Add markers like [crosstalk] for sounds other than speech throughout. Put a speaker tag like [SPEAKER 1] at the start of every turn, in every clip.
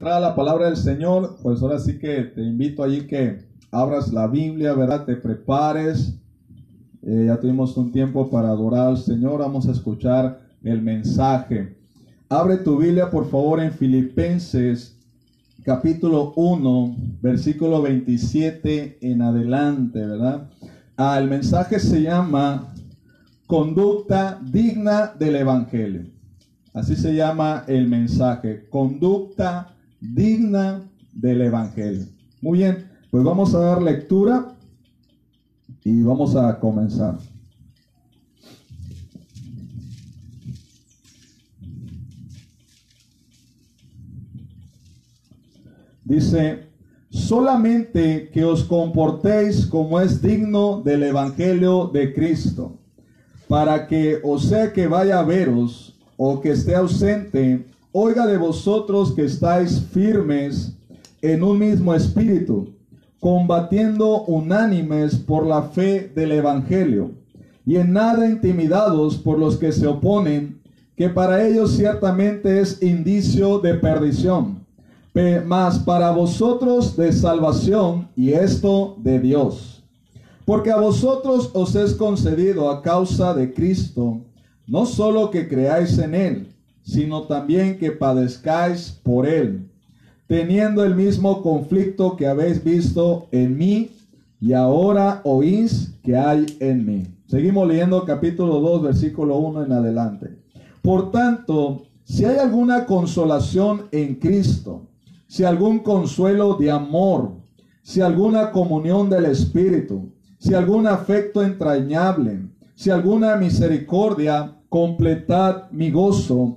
[SPEAKER 1] la palabra del Señor, pues ahora sí que te invito allí que abras la Biblia, ¿verdad? Te prepares. Eh, ya tuvimos un tiempo para adorar al Señor. Vamos a escuchar el mensaje. Abre tu Biblia, por favor, en Filipenses capítulo 1, versículo 27 en adelante, ¿verdad? Ah, el mensaje se llama Conducta digna del Evangelio. Así se llama el mensaje. Conducta digna del Evangelio. Muy bien, pues vamos a dar lectura y vamos a comenzar. Dice, solamente que os comportéis como es digno del Evangelio de Cristo, para que o sea que vaya a veros o que esté ausente, oiga de vosotros que estáis firmes en un mismo espíritu, combatiendo unánimes por la fe del Evangelio, y en nada intimidados por los que se oponen, que para ellos ciertamente es indicio de perdición, mas para vosotros de salvación, y esto de Dios. Porque a vosotros os es concedido a causa de Cristo, no solo que creáis en Él, sino también que padezcáis por él, teniendo el mismo conflicto que habéis visto en mí y ahora oís que hay en mí. Seguimos leyendo capítulo 2, versículo 1 en adelante. Por tanto, si hay alguna consolación en Cristo, si algún consuelo de amor, si alguna comunión del Espíritu, si algún afecto entrañable, si alguna misericordia, completad mi gozo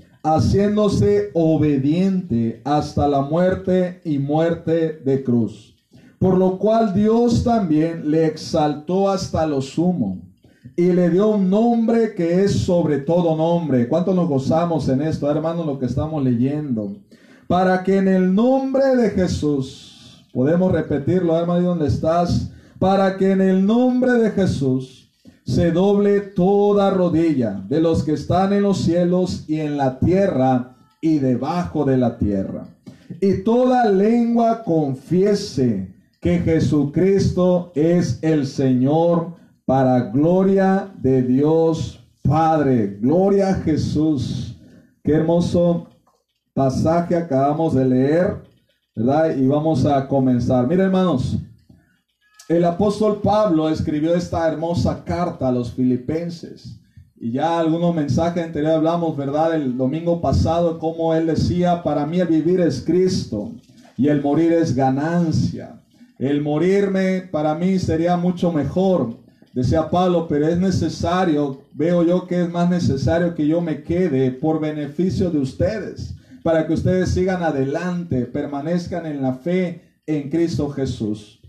[SPEAKER 1] haciéndose obediente hasta la muerte y muerte de cruz. Por lo cual Dios también le exaltó hasta lo sumo y le dio un nombre que es sobre todo nombre. ¿Cuánto nos gozamos en esto, hermanos, lo que estamos leyendo? Para que en el nombre de Jesús, podemos repetirlo, hermano, ¿dónde estás? Para que en el nombre de Jesús se doble toda rodilla de los que están en los cielos y en la tierra y debajo de la tierra. Y toda lengua confiese que Jesucristo es el Señor para gloria de Dios Padre. Gloria a Jesús. Qué hermoso pasaje acabamos de leer, ¿verdad? Y vamos a comenzar. Miren hermanos, el apóstol Pablo escribió esta hermosa carta a los filipenses. Y ya algunos mensajes anteriores hablamos, ¿verdad? El domingo pasado, como él decía, para mí el vivir es Cristo y el morir es ganancia. El morirme para mí sería mucho mejor, decía Pablo, pero es necesario, veo yo que es más necesario que yo me quede por beneficio de ustedes, para que ustedes sigan adelante, permanezcan en la fe en Cristo Jesús.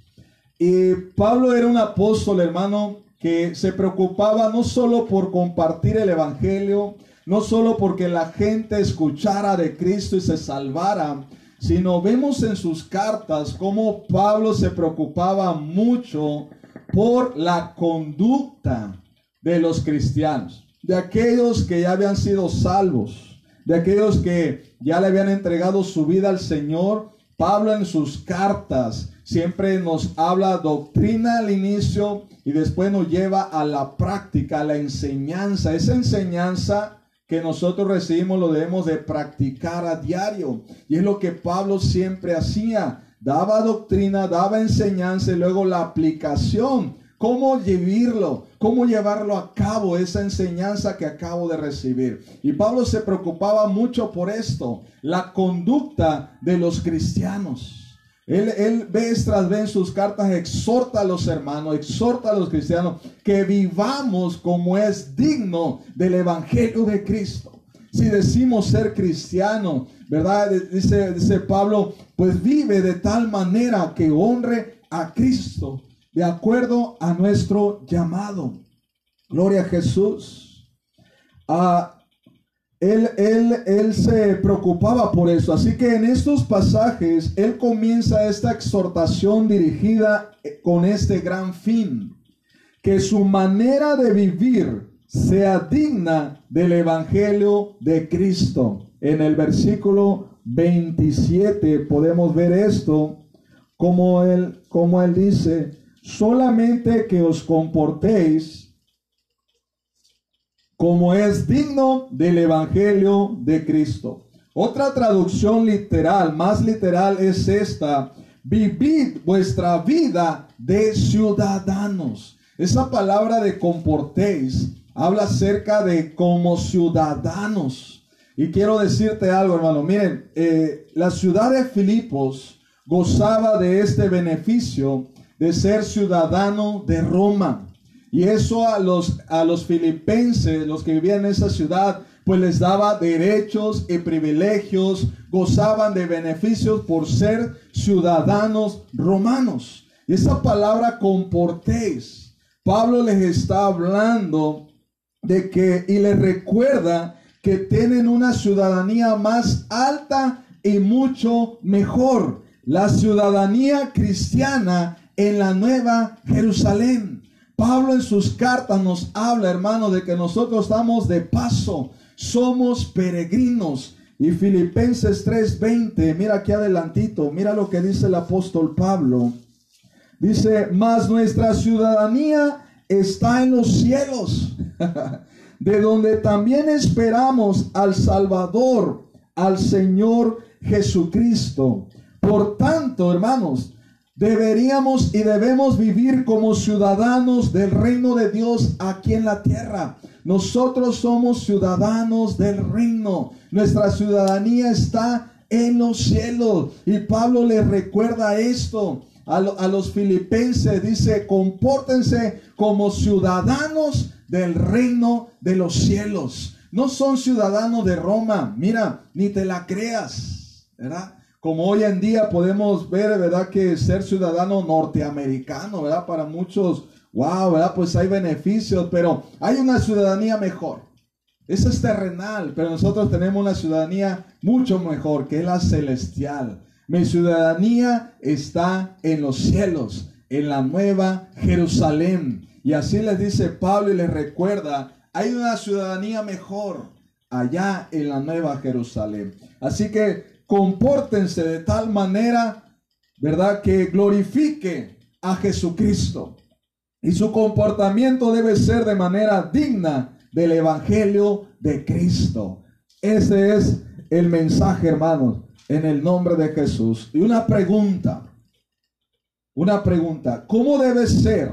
[SPEAKER 1] Y Pablo era un apóstol, hermano, que se preocupaba no solo por compartir el Evangelio, no solo porque la gente escuchara de Cristo y se salvara, sino vemos en sus cartas cómo Pablo se preocupaba mucho por la conducta de los cristianos, de aquellos que ya habían sido salvos, de aquellos que ya le habían entregado su vida al Señor. Pablo en sus cartas siempre nos habla doctrina al inicio y después nos lleva a la práctica, a la enseñanza. Esa enseñanza que nosotros recibimos lo debemos de practicar a diario. Y es lo que Pablo siempre hacía. daba doctrina, daba enseñanza y luego la aplicación. ¿Cómo vivirlo? ¿Cómo llevarlo a cabo esa enseñanza que acabo de recibir? Y Pablo se preocupaba mucho por esto, la conducta de los cristianos. Él, él vez tras vez en sus cartas exhorta a los hermanos, exhorta a los cristianos que vivamos como es digno del Evangelio de Cristo. Si decimos ser cristiano, ¿verdad? Dice, dice Pablo, pues vive de tal manera que honre a Cristo, de acuerdo a nuestro llamado. Gloria a Jesús. Ah, él, él, se preocupaba por eso. Así que en estos pasajes, él comienza esta exhortación dirigida eh, con este gran fin. Que su manera de vivir sea digna del Evangelio de Cristo. En el versículo 27 podemos ver esto, como él, como él dice, solamente que os comportéis como es digno del Evangelio de Cristo. Otra traducción literal, más literal, es esta. Vivid vuestra vida de ciudadanos. Esa palabra de comportéis habla acerca de como ciudadanos. Y quiero decirte algo, hermano. Miren, eh, la ciudad de Filipos gozaba de este beneficio de ser ciudadano de Roma. Y eso a los, a los filipenses, los que vivían en esa ciudad, pues les daba derechos y privilegios, gozaban de beneficios por ser ciudadanos romanos. Y esa palabra comportéis, Pablo les está hablando de que y les recuerda que tienen una ciudadanía más alta y mucho mejor, la ciudadanía cristiana en la nueva Jerusalén. Pablo en sus cartas nos habla, hermano, de que nosotros estamos de paso, somos peregrinos. Y Filipenses 3:20, mira aquí adelantito, mira lo que dice el apóstol Pablo. Dice, mas nuestra ciudadanía está en los cielos, [laughs] de donde también esperamos al Salvador, al Señor Jesucristo. Por tanto, hermanos, Deberíamos y debemos vivir como ciudadanos del reino de Dios aquí en la tierra. Nosotros somos ciudadanos del reino. Nuestra ciudadanía está en los cielos. Y Pablo le recuerda esto a, a los filipenses. Dice, compórtense como ciudadanos del reino de los cielos. No son ciudadanos de Roma. Mira, ni te la creas. ¿Verdad? Como hoy en día podemos ver, ¿verdad? Que ser ciudadano norteamericano, ¿verdad? Para muchos, wow, ¿verdad? Pues hay beneficios, pero hay una ciudadanía mejor. Esa es terrenal, pero nosotros tenemos una ciudadanía mucho mejor, que es la celestial. Mi ciudadanía está en los cielos, en la nueva Jerusalén. Y así les dice Pablo y les recuerda, hay una ciudadanía mejor allá en la nueva Jerusalén. Así que compórtense de tal manera, ¿verdad? Que glorifique a Jesucristo. Y su comportamiento debe ser de manera digna del Evangelio de Cristo. Ese es el mensaje, hermanos, en el nombre de Jesús. Y una pregunta, una pregunta, ¿cómo debe ser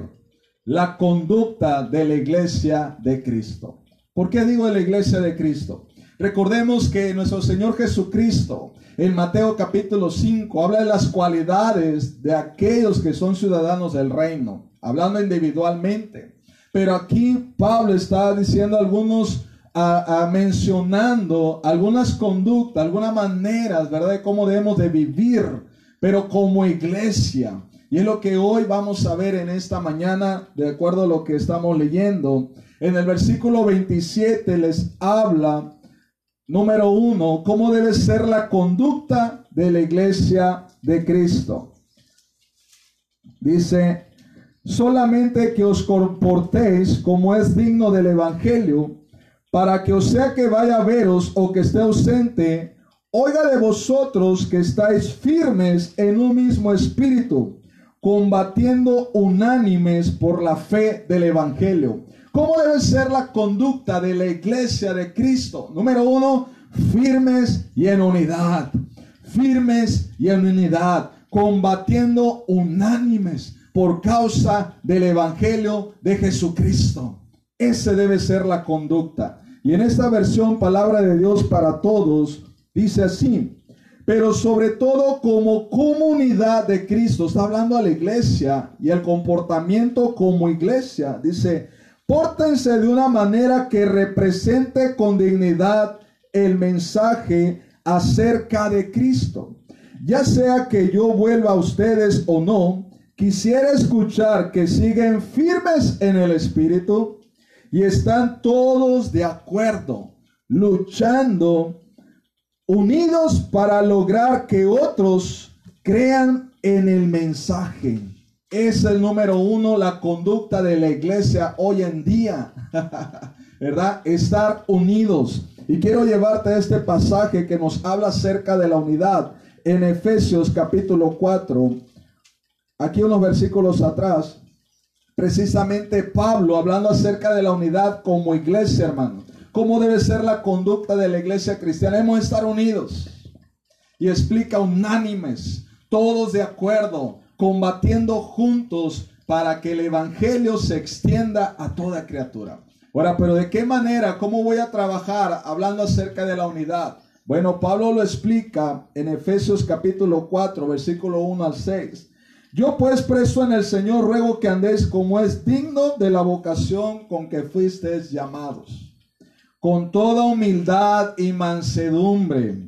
[SPEAKER 1] la conducta de la iglesia de Cristo? ¿Por qué digo de la iglesia de Cristo? Recordemos que nuestro Señor Jesucristo en Mateo capítulo 5 habla de las cualidades de aquellos que son ciudadanos del reino, hablando individualmente. Pero aquí Pablo está diciendo algunos, mencionando algunas conductas, algunas maneras, ¿verdad? De cómo debemos de vivir, pero como iglesia. Y es lo que hoy vamos a ver en esta mañana, de acuerdo a lo que estamos leyendo. En el versículo 27 les habla Número uno, ¿cómo debe ser la conducta de la iglesia de Cristo? Dice, solamente que os comportéis como es digno del Evangelio, para que o sea que vaya a veros o que esté ausente, oiga de vosotros que estáis firmes en un mismo espíritu, combatiendo unánimes por la fe del Evangelio ¿Cómo debe ser la conducta de la iglesia de Cristo? Número uno, firmes y en unidad. Firmes y en unidad. combatiendo unánimes por causa del Evangelio de Jesucristo. Ese debe ser la conducta. Y en esta versión, palabra de Dios para todos, dice así, pero sobre todo como comunidad de Cristo, está hablando a la iglesia y el comportamiento como iglesia, dice, pórtense de una manera que represente con dignidad el mensaje acerca de Cristo. Ya sea que yo vuelva a ustedes o no, quisiera escuchar que siguen firmes en el Espíritu y están todos de acuerdo, luchando, unidos para lograr que otros crean en el mensaje. Es el número uno la conducta de la iglesia hoy en día, [laughs] ¿verdad? Estar unidos. Y quiero llevarte a este pasaje que nos habla acerca de la unidad en Efesios capítulo 4. Aquí unos versículos atrás, precisamente Pablo hablando acerca de la unidad como iglesia, hermano. ¿Cómo debe ser la conducta de la iglesia cristiana? Debemos estar unidos. Y explica unánimes, todos de acuerdo, combatiendo juntos para que el evangelio se extienda a toda criatura. Ahora, pero ¿de qué manera? ¿Cómo voy a trabajar hablando acerca de la unidad? Bueno, Pablo lo explica en Efesios capítulo 4, versículo 1 al 6. Yo pues preso en el Señor ruego que andéis como es digno de la vocación con que fuisteis llamados, con toda humildad y mansedumbre,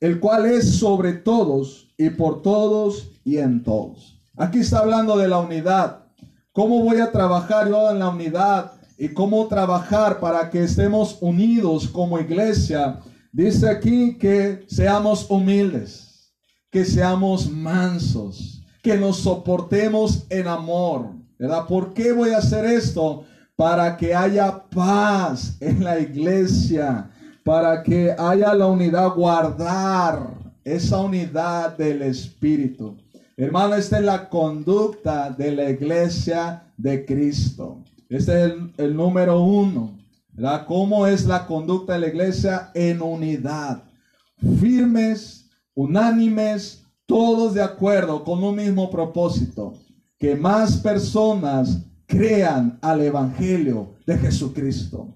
[SPEAKER 1] el cual es sobre todos y por todos y en todos. Aquí está hablando de la unidad ¿Cómo voy a trabajar yo en la unidad? ¿Y cómo trabajar para que estemos unidos como iglesia? Dice aquí que seamos humildes, que seamos mansos, que nos soportemos en amor. ¿Verdad? ¿Por qué voy a hacer esto? Para que haya paz en la iglesia, para que haya la unidad, guardar esa unidad del Espíritu. Hermano, esta es la conducta de la iglesia de Cristo. Este es el, número uno. ¿verdad? ¿Cómo es la conducta de la iglesia en unidad? Firmes, unánimes, todos de acuerdo con un mismo propósito. Que más personas crean al Evangelio de Jesucristo.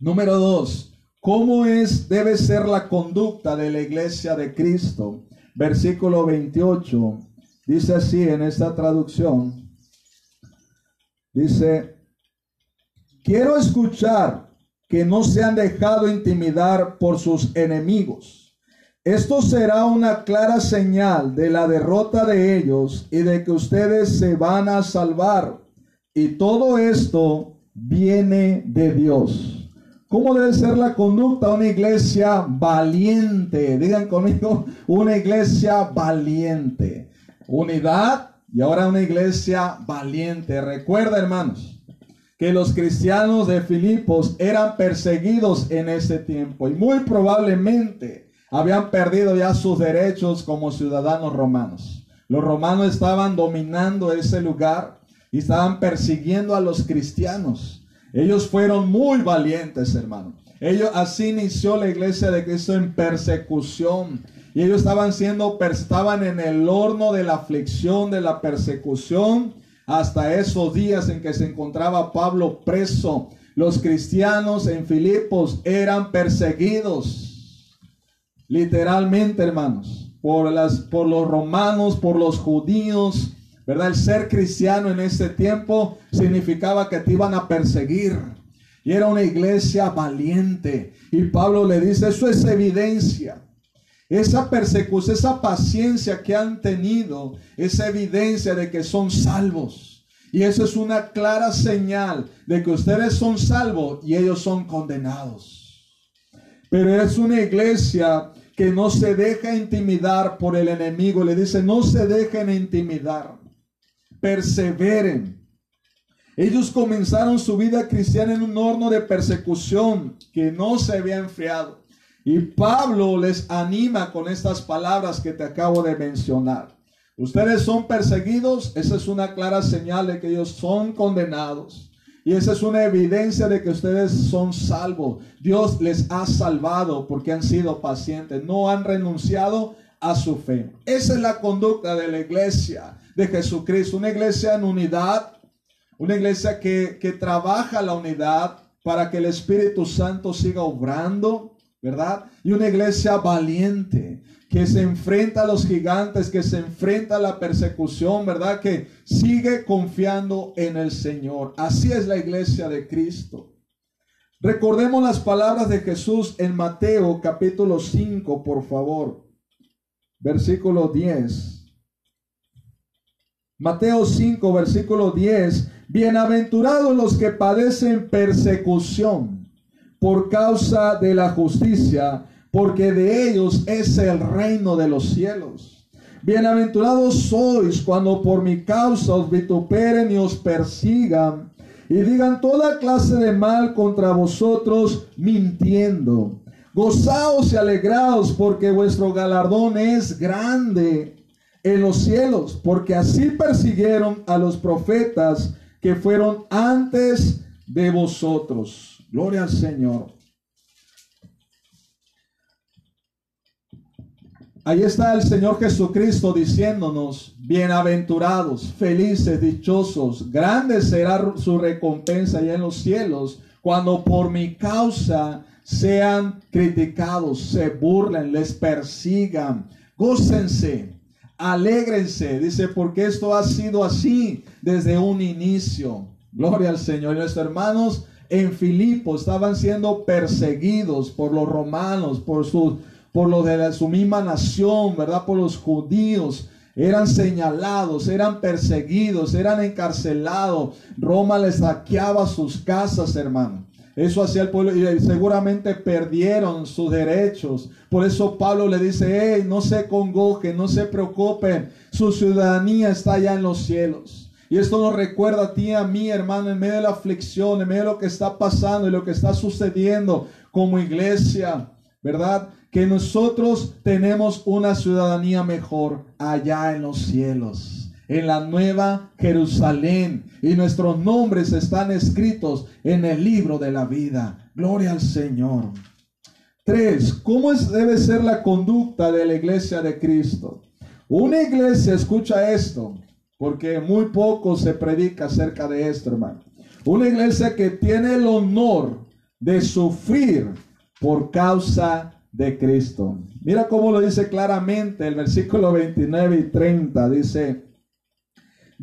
[SPEAKER 1] Número dos, ¿cómo es, debe ser la conducta de la iglesia de Cristo? Versículo 28 Dice así en esta traducción. Dice, quiero escuchar que no se han dejado intimidar por sus enemigos. Esto será una clara señal de la derrota de ellos y de que ustedes se van a salvar. Y todo esto viene de Dios. ¿Cómo debe ser la conducta de una iglesia valiente? Digan conmigo, una iglesia valiente unidad y ahora una iglesia valiente. Recuerda, hermanos, que los cristianos de Filipos eran perseguidos en ese tiempo y muy probablemente habían perdido ya sus derechos como ciudadanos romanos. Los romanos estaban dominando ese lugar y estaban persiguiendo a los cristianos. Ellos fueron muy valientes, hermano. Ellos así inició la iglesia de Cristo en persecución y ellos estaban siendo, estaban en el horno de la aflicción, de la persecución, hasta esos días en que se encontraba Pablo preso. Los cristianos en Filipos eran perseguidos, literalmente, hermanos, por, las, por los romanos, por los judíos. ¿Verdad? El ser cristiano en ese tiempo significaba que te iban a perseguir. Y era una iglesia valiente. Y Pablo le dice, eso es evidencia esa persecución, esa paciencia que han tenido, esa evidencia de que son salvos. Y eso es una clara señal de que ustedes son salvos y ellos son condenados. Pero es una iglesia que no se deja intimidar por el enemigo. Le dice, no se dejen intimidar. Perseveren. Ellos comenzaron su vida cristiana en un horno de persecución que no se había enfriado. Y Pablo les anima con estas palabras que te acabo de mencionar. Ustedes son perseguidos, esa es una clara señal de que ellos son condenados. Y esa es una evidencia de que ustedes son salvos. Dios les ha salvado porque han sido pacientes, no han renunciado a su fe. Esa es la conducta de la iglesia de Jesucristo, una iglesia en unidad, una iglesia que, que trabaja la unidad para que el Espíritu Santo siga obrando, ¿verdad? Y una iglesia valiente, que se enfrenta a los gigantes, que se enfrenta a la persecución, ¿verdad? Que sigue confiando en el Señor. Así es la iglesia de Cristo. Recordemos las palabras de Jesús en Mateo capítulo 5, por favor. Versículo 10. Mateo 5, versículo 10. Bienaventurados los que padecen persecución por causa de la justicia porque de ellos es el reino de los cielos. Bienaventurados sois cuando por mi causa os vituperen y os persigan y digan toda clase de mal contra vosotros mintiendo. Gozaos y alegraos porque vuestro galardón es grande en los cielos, porque así persiguieron a los profetas que fueron antes de vosotros. Gloria al Señor. Ahí está el Señor Jesucristo diciéndonos, bienaventurados, felices, dichosos, grande será su recompensa allá en los cielos cuando por mi causa sean criticados, se burlen, les persigan. Gócense, alégrense, dice, porque esto ha sido así desde un inicio. Gloria al Señor. Y nuestros hermanos en Filipo estaban siendo perseguidos por los romanos, por sus por los de su misma nación, ¿verdad? Por los judíos. Eran señalados, eran perseguidos, eran encarcelados. Roma les saqueaba sus casas, hermano. Eso hacía el pueblo y seguramente perdieron sus derechos. Por eso Pablo le dice, hey, no se congojen, no se preocupen. Su ciudadanía está allá en los cielos. Y esto nos recuerda a ti a mí, hermano, en medio de la aflicción, en medio de lo que está pasando y lo que está sucediendo como iglesia, ¿verdad? que nosotros tenemos una ciudadanía mejor allá en los cielos, en la nueva Jerusalén, y nuestros nombres están escritos en el libro de la vida. Gloria al Señor. Tres, ¿cómo debe ser la conducta de la iglesia de Cristo? Una iglesia, escucha esto, porque muy poco se predica acerca de esto, hermano. Una iglesia que tiene el honor de sufrir por causa de Cristo. Mira cómo lo dice claramente el versículo 29 y 30. Dice,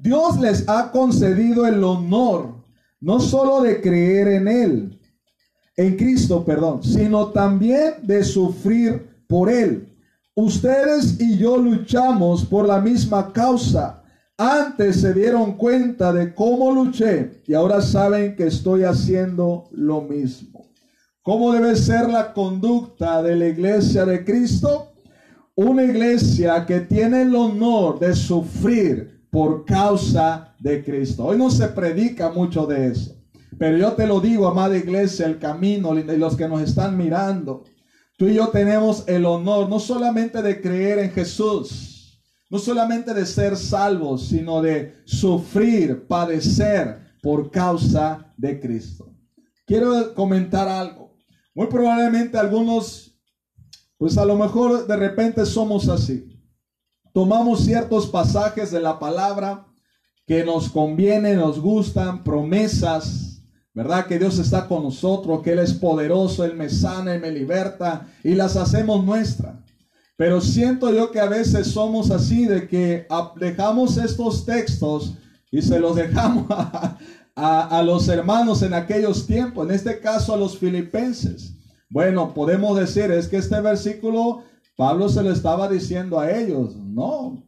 [SPEAKER 1] Dios les ha concedido el honor no solo de creer en Él, en Cristo, perdón, sino también de sufrir por Él. Ustedes y yo luchamos por la misma causa. Antes se dieron cuenta de cómo luché y ahora saben que estoy haciendo lo mismo. ¿Cómo debe ser la conducta de la iglesia de Cristo? Una iglesia que tiene el honor de sufrir por causa de Cristo. Hoy no se predica mucho de eso. Pero yo te lo digo, amada iglesia, el camino y los que nos están mirando. Tú y yo tenemos el honor no solamente de creer en Jesús, no solamente de ser salvos, sino de sufrir, padecer por causa de Cristo. Quiero comentar algo. Muy probablemente algunos, pues a lo mejor de repente somos así. Tomamos ciertos pasajes de la palabra que nos convienen, nos gustan, promesas, ¿verdad? Que Dios está con nosotros, que Él es poderoso, Él me sana, Él me liberta y las hacemos nuestras. Pero siento yo que a veces somos así, de que dejamos estos textos y se los [laughs] dejamos a, a, los hermanos en aquellos tiempos, en este caso a los filipenses. Bueno, podemos decir, es que este versículo Pablo se lo estaba diciendo a ellos. No,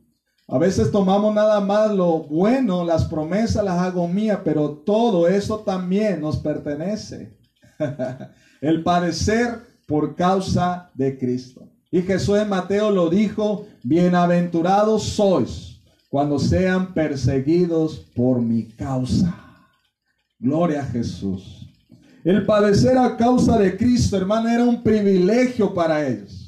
[SPEAKER 1] a veces tomamos nada más lo bueno, las promesas las hago mía, pero todo eso también nos pertenece. [laughs] El padecer por causa de Cristo. Y Jesús en Mateo lo dijo, bienaventurados sois cuando sean perseguidos por mi causa. Gloria a Jesús. El padecer a causa de Cristo, hermano, era un privilegio para ellos.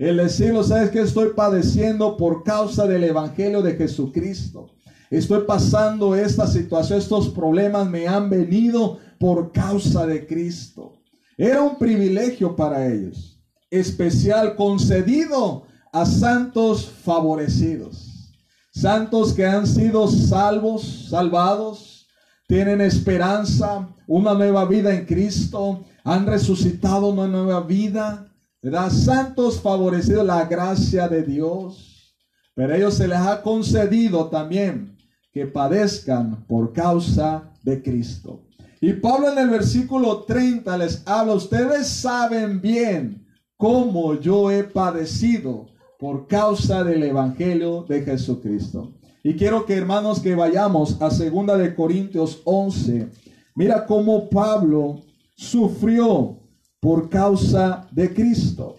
[SPEAKER 1] El decirlo, sabes que estoy padeciendo por causa del Evangelio de Jesucristo. Estoy pasando esta situación, estos problemas me han venido por causa de Cristo. Era un privilegio para ellos, especial, concedido a santos favorecidos, santos que han sido salvos, salvados, tienen esperanza, una nueva vida en Cristo, han resucitado una nueva vida, ¿verdad? Santos favorecidos la gracia de Dios, pero ellos se les ha concedido también que padezcan por causa de Cristo. Y Pablo en el versículo 30 les habla, ustedes saben bien cómo yo he padecido por causa del Evangelio de Jesucristo. Y quiero que hermanos que vayamos a segunda de Corintios 11. Mira cómo Pablo sufrió por causa de Cristo.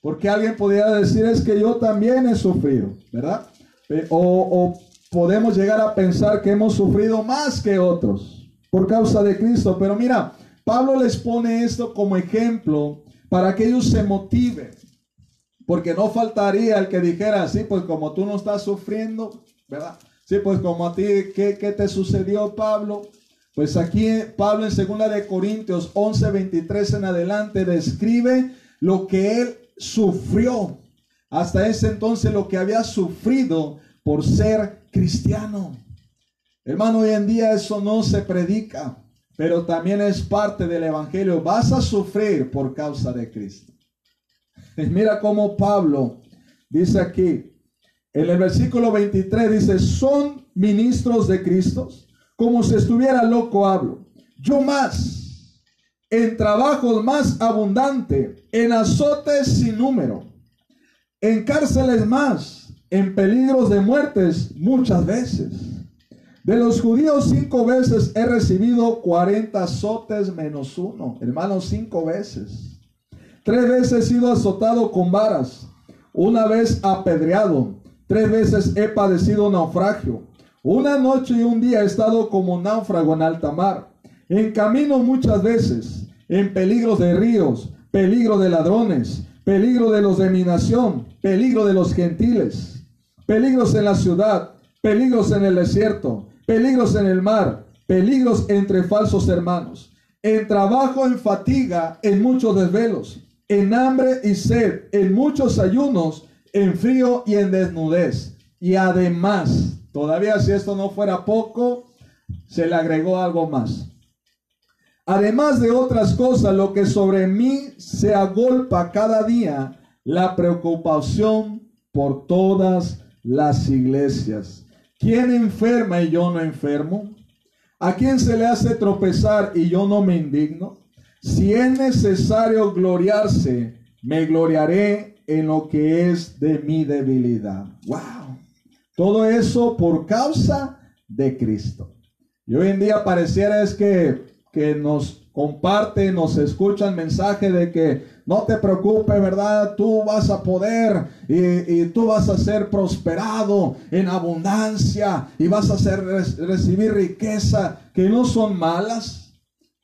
[SPEAKER 1] Porque alguien podría decir es que yo también he sufrido, ¿verdad? O, o podemos llegar a pensar que hemos sufrido más que otros por causa de Cristo. Pero mira, Pablo les pone esto como ejemplo para que ellos se motiven. Porque no faltaría el que dijera, sí, pues como tú no estás sufriendo, ¿verdad? Sí, pues como a ti, ¿qué, qué te sucedió, Pablo? Pues aquí Pablo en 2 de Corintios 11, 23 en adelante describe lo que él sufrió. Hasta ese entonces lo que había sufrido por ser cristiano. Hermano, hoy en día eso no se predica, pero también es parte del Evangelio. Vas a sufrir por causa de Cristo. [laughs] Mira cómo Pablo dice aquí, en el versículo 23 dice, son ministros de Cristo, como si estuviera loco hablo. Yo más, en trabajos más abundante, en azotes sin número, en cárceles más, en peligros de muertes muchas veces. De los judíos cinco veces he recibido 40 azotes menos uno. Hermanos, cinco veces. Tres veces he sido azotado con varas. Una vez apedreado. Tres veces he padecido naufragio. Una noche y un día he estado como náufrago en alta mar. En camino muchas veces. En peligros de ríos. Peligro de ladrones. Peligro de los de mi nación. Peligro de los gentiles peligros en la ciudad, peligros en el desierto, peligros en el mar, peligros entre falsos hermanos, en trabajo, en fatiga, en muchos desvelos, en hambre y sed, en muchos ayunos, en frío y en desnudez. Y además, todavía si esto no fuera poco, se le agregó algo más. Además de otras cosas, lo que sobre mí se agolpa cada día, la preocupación por todas las iglesias. ¿Quién enferma y yo no enfermo? ¿A quién se le hace tropezar y yo no me indigno? Si es necesario gloriarse, me gloriaré en lo que es de mi debilidad. ¡Wow! Todo eso por causa de Cristo. Y hoy en día pareciera es que, que nos comparte, nos escuchan mensaje de que no te preocupes, ¿verdad? Tú vas a poder y, tú vas a ser prosperado en abundancia y vas a ser, recibir riqueza que no son malas.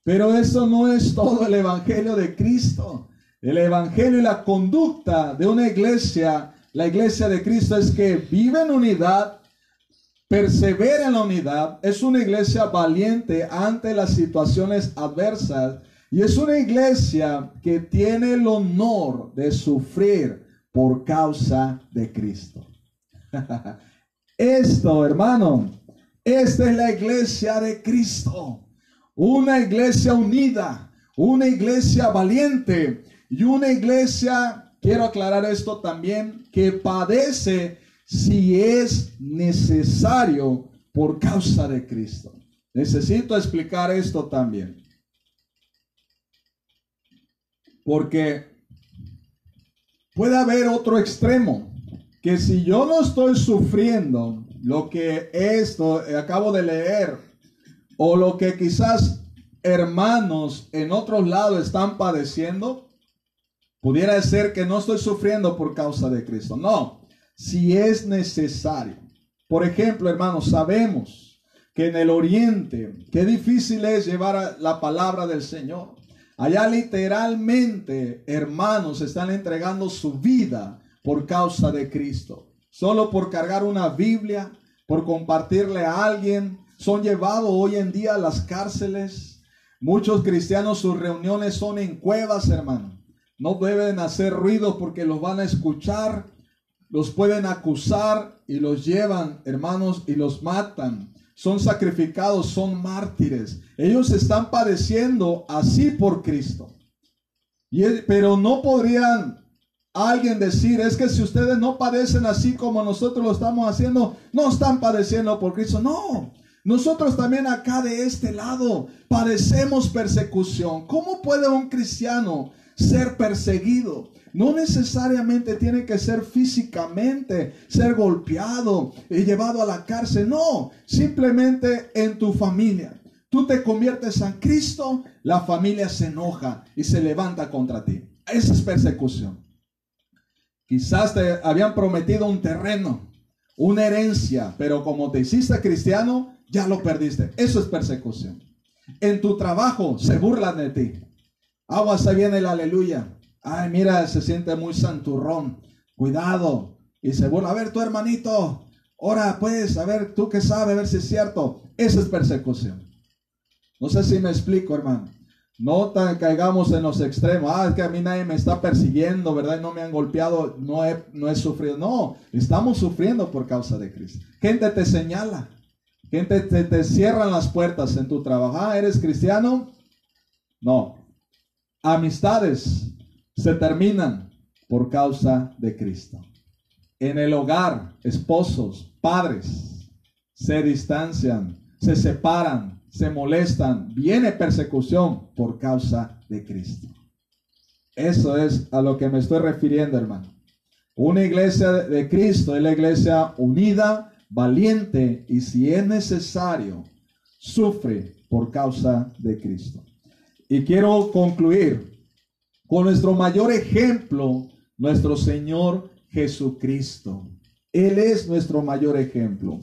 [SPEAKER 1] Pero eso no es todo el Evangelio de Cristo. El Evangelio y la conducta de una iglesia, la iglesia de Cristo es que vive en unidad, persevera en la unidad, es una iglesia valiente ante las situaciones adversas y es una iglesia que tiene el honor de sufrir por causa de Cristo. [laughs] Esto, hermano, esta es la iglesia de Cristo. Una iglesia unida, una iglesia valiente y una iglesia, quiero aclarar esto también, que padece si es necesario por causa de Cristo. Necesito explicar esto también. Porque puede haber otro extremo, que si yo no estoy sufriendo lo que esto acabo de leer, o lo que quizás hermanos en otros lados están padeciendo, pudiera ser que no estoy sufriendo por causa de Cristo. No, si es necesario. Por ejemplo, hermanos, sabemos que en el oriente, qué difícil es llevar la palabra del Señor. Allá literalmente, hermanos, están entregando su vida por causa de Cristo. Solo por cargar una Biblia, por compartirle a alguien, son llevados hoy en día a las cárceles. Muchos cristianos sus reuniones son en cuevas, hermano. No deben hacer ruido porque los van a escuchar, los pueden acusar y los llevan, hermanos, y los matan. Son sacrificados, son mártires. Ellos están padeciendo así por Cristo. Y, pero no podrían alguien decir, es que si ustedes no padecen así como nosotros lo estamos haciendo, no están padeciendo por Cristo. No, nosotros también acá de este lado padecemos persecución. ¿Cómo puede un cristiano ser perseguido? No necesariamente tiene que ser físicamente, ser golpeado y llevado a la cárcel. No, simplemente en tu familia. Tú te conviertes en Cristo, la familia se enoja y se levanta contra ti. Esa es persecución. Quizás te habían prometido un terreno, una herencia, pero como te hiciste cristiano, ya lo perdiste. Eso es persecución. En tu trabajo se burlan de ti. Aguas, ahí viene el aleluya. Ay, mira, se siente muy santurrón. Cuidado. Y se burla. A ver, tu hermanito. Ahora, pues, a ver, tú que sabes, a ver si es cierto. Eso es persecución. No sé si me explico, hermano. No tan caigamos en los extremos. Ah, es que a mí nadie me está persiguiendo, ¿verdad? no me han golpeado, no he, no sufrido. No, estamos sufriendo por causa de Cristo. Gente te señala. Gente te, te cierran las puertas en tu trabajo. Ah, ¿eres cristiano? No. Amistades se terminan por causa de Cristo. En el hogar, esposos, padres se distancian, se separan, se molestan, viene persecución por causa de Cristo. Eso es a lo que me estoy refiriendo, hermano. Una iglesia de Cristo es la iglesia unida, valiente y si es necesario, sufre por causa de Cristo. Y quiero concluir con nuestro mayor ejemplo, nuestro Señor Jesucristo. Él es nuestro mayor ejemplo.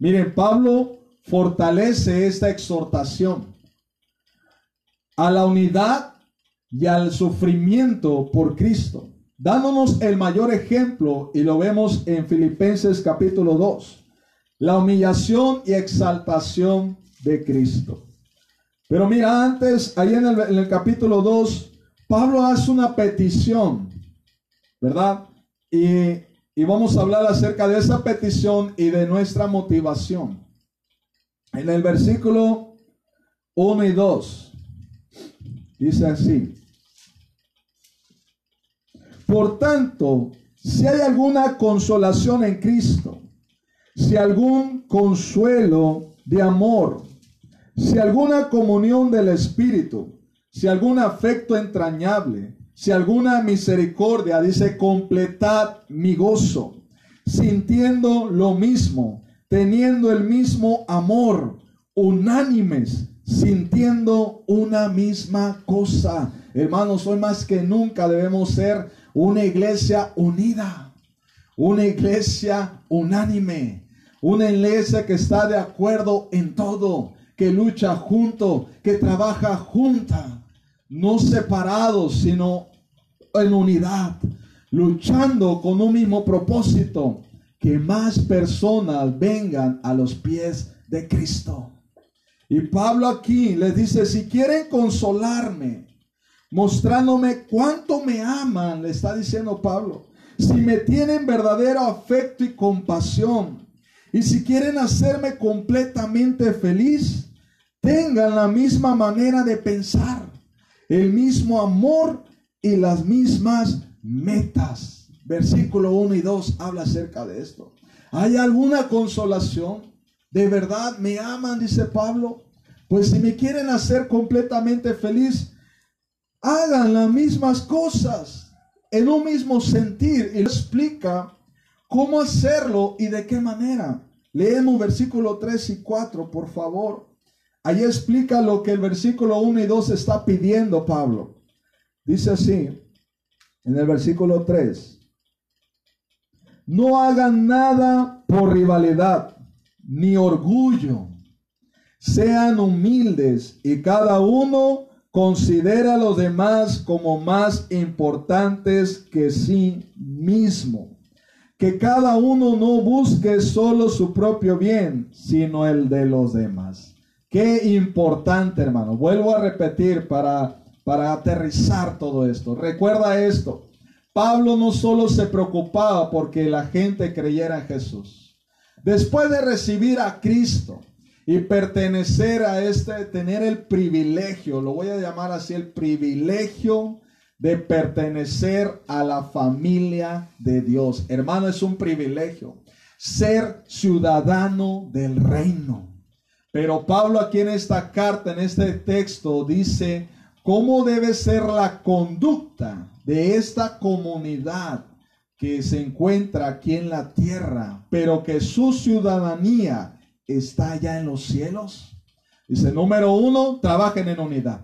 [SPEAKER 1] Miren, Pablo fortalece esta exhortación a la unidad y al sufrimiento por Cristo, dándonos el mayor ejemplo, y lo vemos en Filipenses capítulo 2, la humillación y exaltación de Cristo. Pero mira, antes, ahí en el, capítulo 2, Pablo hace una petición, ¿verdad? Y, y vamos a hablar acerca de esa petición y de nuestra motivación. En el versículo 1 y 2 dice así. Por tanto, si hay alguna consolación en Cristo, si algún consuelo de amor, si alguna comunión del Espíritu, si algún afecto entrañable, si alguna misericordia, dice, completad mi gozo, sintiendo lo mismo teniendo el mismo amor, unánimes, sintiendo una misma cosa. Hermanos, hoy más que nunca debemos ser una iglesia unida, una iglesia unánime, una iglesia que está de acuerdo en todo, que lucha junto, que trabaja junta, no separados, sino en unidad, luchando con un mismo propósito que más personas vengan a los pies de Cristo. Y Pablo aquí les dice, si quieren consolarme, mostrándome cuánto me aman, le está diciendo Pablo, si me tienen verdadero afecto y compasión, y si quieren hacerme completamente feliz, tengan la misma manera de pensar, el mismo amor y las mismas metas. Versículo 1 y 2 habla acerca de esto. ¿Hay alguna consolación? ¿De verdad me aman? Dice Pablo. Pues si me quieren hacer completamente feliz, hagan las mismas cosas en un mismo sentir. Y explica cómo hacerlo y de qué manera. Leemos versículo 3 y 4, por favor. Ahí explica lo que el versículo 1 y 2 está pidiendo Pablo. Dice así, en el versículo 3. no hagan nada por rivalidad ni orgullo. Sean humildes y cada uno considera a los demás como más importantes que sí mismo. Que cada uno no busque solo su propio bien, sino el de los demás. Qué importante, hermano. Vuelvo a repetir para, para aterrizar todo esto. Recuerda esto. Pablo no solo se preocupaba porque la gente creyera en Jesús. Después de recibir a Cristo y pertenecer a este, tener el privilegio, lo voy a llamar así, el privilegio de pertenecer a la familia de Dios. Hermano, es un privilegio ser ciudadano del reino. Pero Pablo aquí en esta carta, en este texto, dice cómo debe ser la conducta de esta comunidad que se encuentra aquí en la tierra, pero que su ciudadanía está allá en los cielos. Dice, número uno, trabajen en unidad.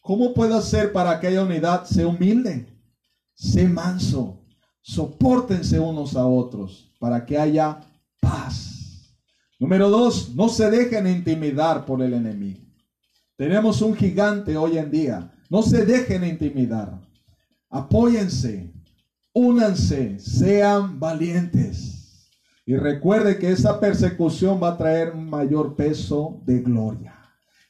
[SPEAKER 1] ¿Cómo puedo hacer para que haya unidad? Sé humilde, sé manso, soportense unos a otros para que haya paz. Número dos, no se dejen intimidar por el enemigo. Tenemos un gigante hoy en día. No se dejen intimidar apóyense, únanse, sean valientes. Y recuerde que esa persecución va a traer mayor peso de gloria.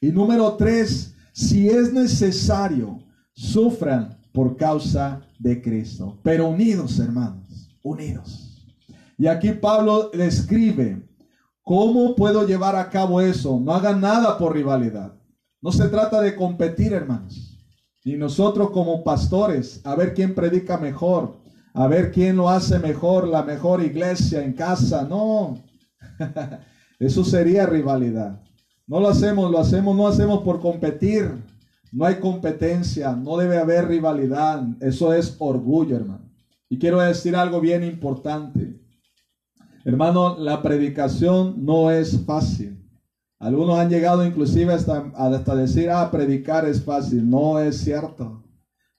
[SPEAKER 1] Y número tres, si es necesario, sufran por causa de Cristo. Pero unidos, hermanos, unidos. Y aquí Pablo describe cómo puedo llevar a cabo eso. No hagan nada por rivalidad. No se trata de competir, hermanos. Y nosotros como pastores, a ver quién predica mejor, a ver quién lo hace mejor, la mejor iglesia en casa. No, [laughs] eso sería rivalidad. No lo hacemos, lo hacemos, no hacemos por competir. No hay competencia, no debe haber rivalidad. Eso es orgullo, hermano. Y quiero decir algo bien importante. Hermano, la predicación no es fácil. Algunos han llegado inclusive hasta, hasta decir, ah, predicar es fácil. No es cierto.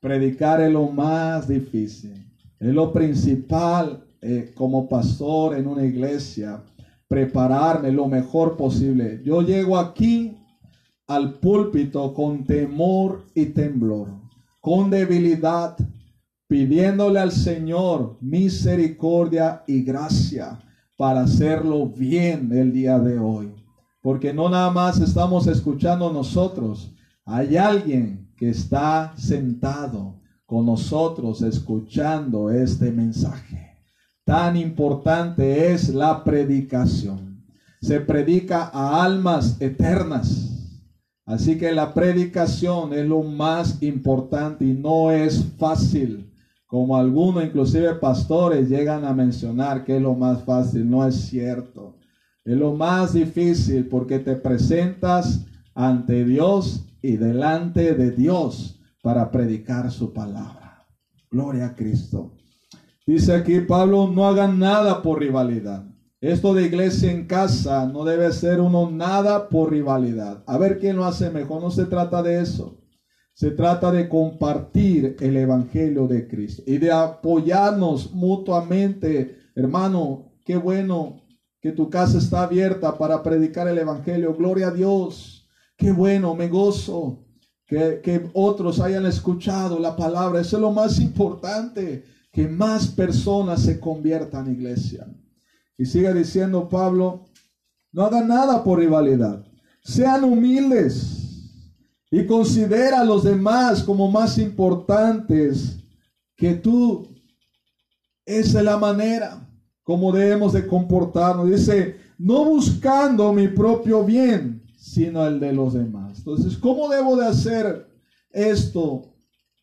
[SPEAKER 1] Predicar es lo más difícil. Es lo principal eh, como pastor en una iglesia. Prepararme lo mejor posible. Yo llego aquí al púlpito con temor y temblor, con debilidad, pidiéndole al Señor misericordia y gracia para hacerlo bien el día de hoy. Porque no nada más estamos escuchando nosotros. Hay alguien que está sentado con nosotros escuchando este mensaje. Tan importante es la predicación. Se predica a almas eternas. Así que la predicación es lo más importante y no es fácil. Como algunos, inclusive pastores, llegan a mencionar que es lo más fácil. No es cierto. Es lo más difícil porque te presentas ante Dios y delante de Dios para predicar su palabra. Gloria a Cristo. Dice aquí Pablo, no hagan nada por rivalidad. Esto de iglesia en casa no debe ser uno nada por rivalidad. A ver quién lo hace mejor. No se trata de eso. Se trata de compartir el Evangelio de Cristo y de apoyarnos mutuamente. Hermano, qué bueno que tu casa está abierta para predicar el Evangelio. Gloria a Dios. Qué bueno, me gozo que, que otros hayan escuchado la palabra. Eso es lo más importante, que más personas se conviertan en iglesia. Y sigue diciendo Pablo, no hagan nada por rivalidad. Sean humildes y considera a los demás como más importantes que tú. Esa es la manera cómo debemos de comportarnos. Dice, no buscando mi propio bien, sino el de los demás. Entonces, ¿cómo debo de hacer esto,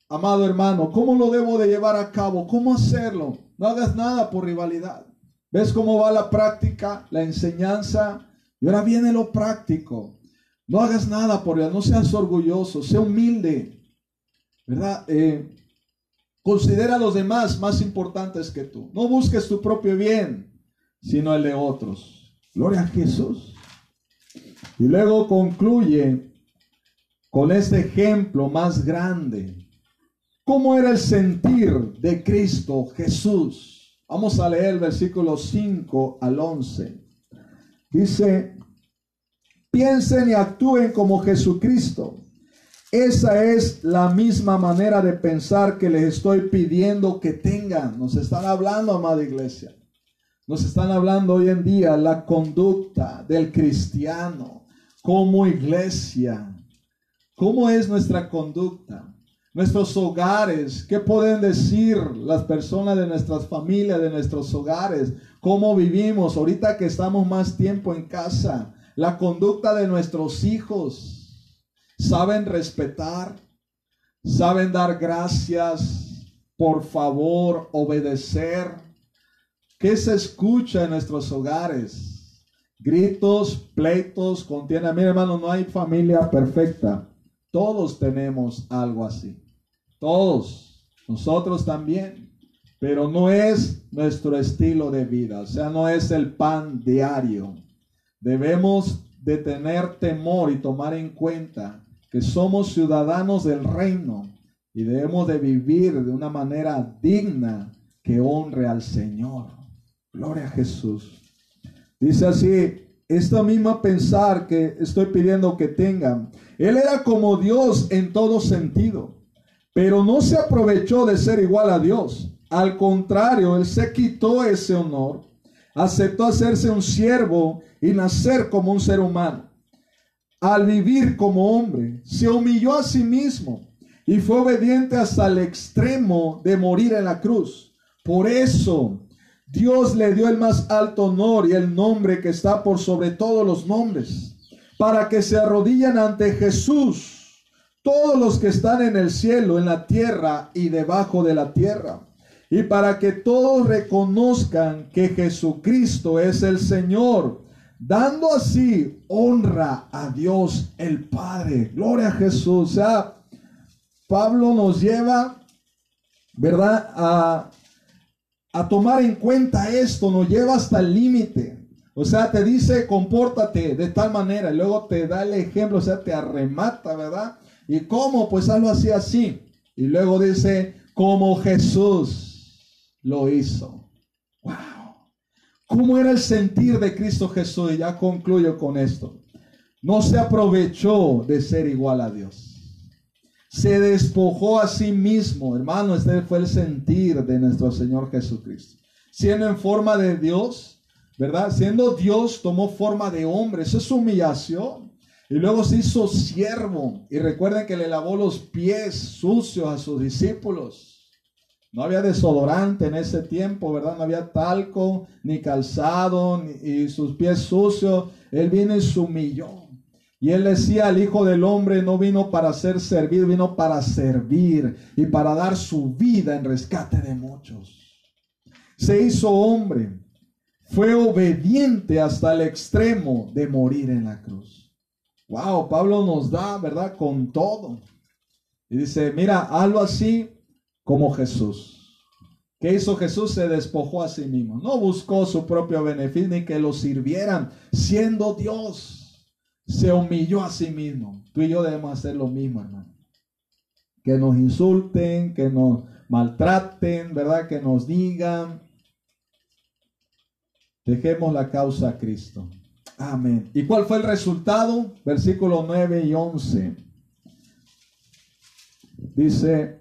[SPEAKER 1] amado hermano? ¿Cómo lo debo de llevar a cabo? ¿Cómo hacerlo? No hagas nada por rivalidad. ¿Ves cómo va la práctica, la enseñanza? Y ahora viene lo práctico. No hagas nada por ella, no seas orgulloso, sea humilde. ¿Verdad? Eh, Considera a los demás más importantes que tú. No busques tu propio bien, sino el de otros. Gloria a Jesús. Y luego concluye con este ejemplo más grande. ¿Cómo era el sentir de Cristo Jesús? Vamos a leer el versículo 5 al 11. Dice, piensen y actúen como Jesucristo. Esa es la misma manera de pensar que les estoy pidiendo que tengan. Nos están hablando, amada iglesia. Nos están hablando hoy en día la conducta del cristiano como iglesia. ¿Cómo es nuestra conducta? Nuestros hogares, ¿qué pueden decir las personas de nuestras familias, de nuestros hogares? ¿Cómo vivimos ahorita que estamos más tiempo en casa? La conducta de nuestros hijos. ¿Saben respetar? ¿Saben dar gracias? Por favor, obedecer. ¿Qué se escucha en nuestros hogares? Gritos, pleitos, contienen. Mira, hermano, no hay familia perfecta. Todos tenemos algo así. Todos. Nosotros también. Pero no es nuestro estilo de vida. O sea, no es el pan diario. Debemos de tener temor y tomar en cuenta que somos ciudadanos del reino y debemos de vivir de una manera digna que honre al Señor. Gloria a Jesús. Dice así, esta misma pensar que estoy pidiendo que tengan. Él era como Dios en todo sentido, pero no se aprovechó de ser igual a Dios. Al contrario, él se quitó ese honor, aceptó hacerse un siervo y nacer como un ser humano. Al vivir como hombre, se humilló a sí mismo y fue obediente hasta el extremo de morir en la cruz. Por eso Dios le dio el más alto honor y el nombre que está por sobre todos los nombres, para que se arrodillen ante Jesús todos los que están en el cielo, en la tierra y debajo de la tierra, y para que todos reconozcan que Jesucristo es el Señor, dando así honra a Dios el Padre. Gloria a Jesús. O sea, Pablo nos lleva, ¿verdad? A a tomar en cuenta esto nos lleva hasta el límite. O sea, te dice, compórtate de tal manera, y luego te da el ejemplo, o sea, te arremata, ¿verdad? ¿Y cómo? Pues algo así, así. Y luego dice, como Jesús lo hizo. ¡Wow! ¿Cómo era el sentir de Cristo Jesús? Y ya concluyo con esto. No se aprovechó de ser igual a Dios se despojó a sí mismo, hermano, este fue el sentir de nuestro Señor Jesucristo. Siendo en forma de Dios, ¿verdad? Siendo Dios, tomó forma de hombre, eso es humillación. Y luego se hizo siervo. Y recuerden que le lavó los pies sucios a sus discípulos. No había desodorante en ese tiempo, ¿verdad? No había talco, ni calzado, y sus pies sucios. Él vino y se humilló. Y él decía, el Hijo del Hombre no vino para ser servido, vino para servir y para dar su vida en rescate de muchos. Se hizo hombre, fue obediente hasta el extremo de morir en la cruz. Wow, Pablo nos da, ¿verdad? Con todo. Y dice, mira, algo así como Jesús. ¿Qué hizo Jesús? Se despojó a sí mismo. No buscó su propio beneficio ni que lo sirvieran, siendo Dios se humilló a sí mismo. Tú y yo debemos hacer lo mismo, hermano. Que nos insulten, que nos maltraten, ¿verdad? Que nos digan. Dejemos la causa a Cristo. Amén. ¿Y cuál fue el resultado? Versículos 9 y 11. Dice,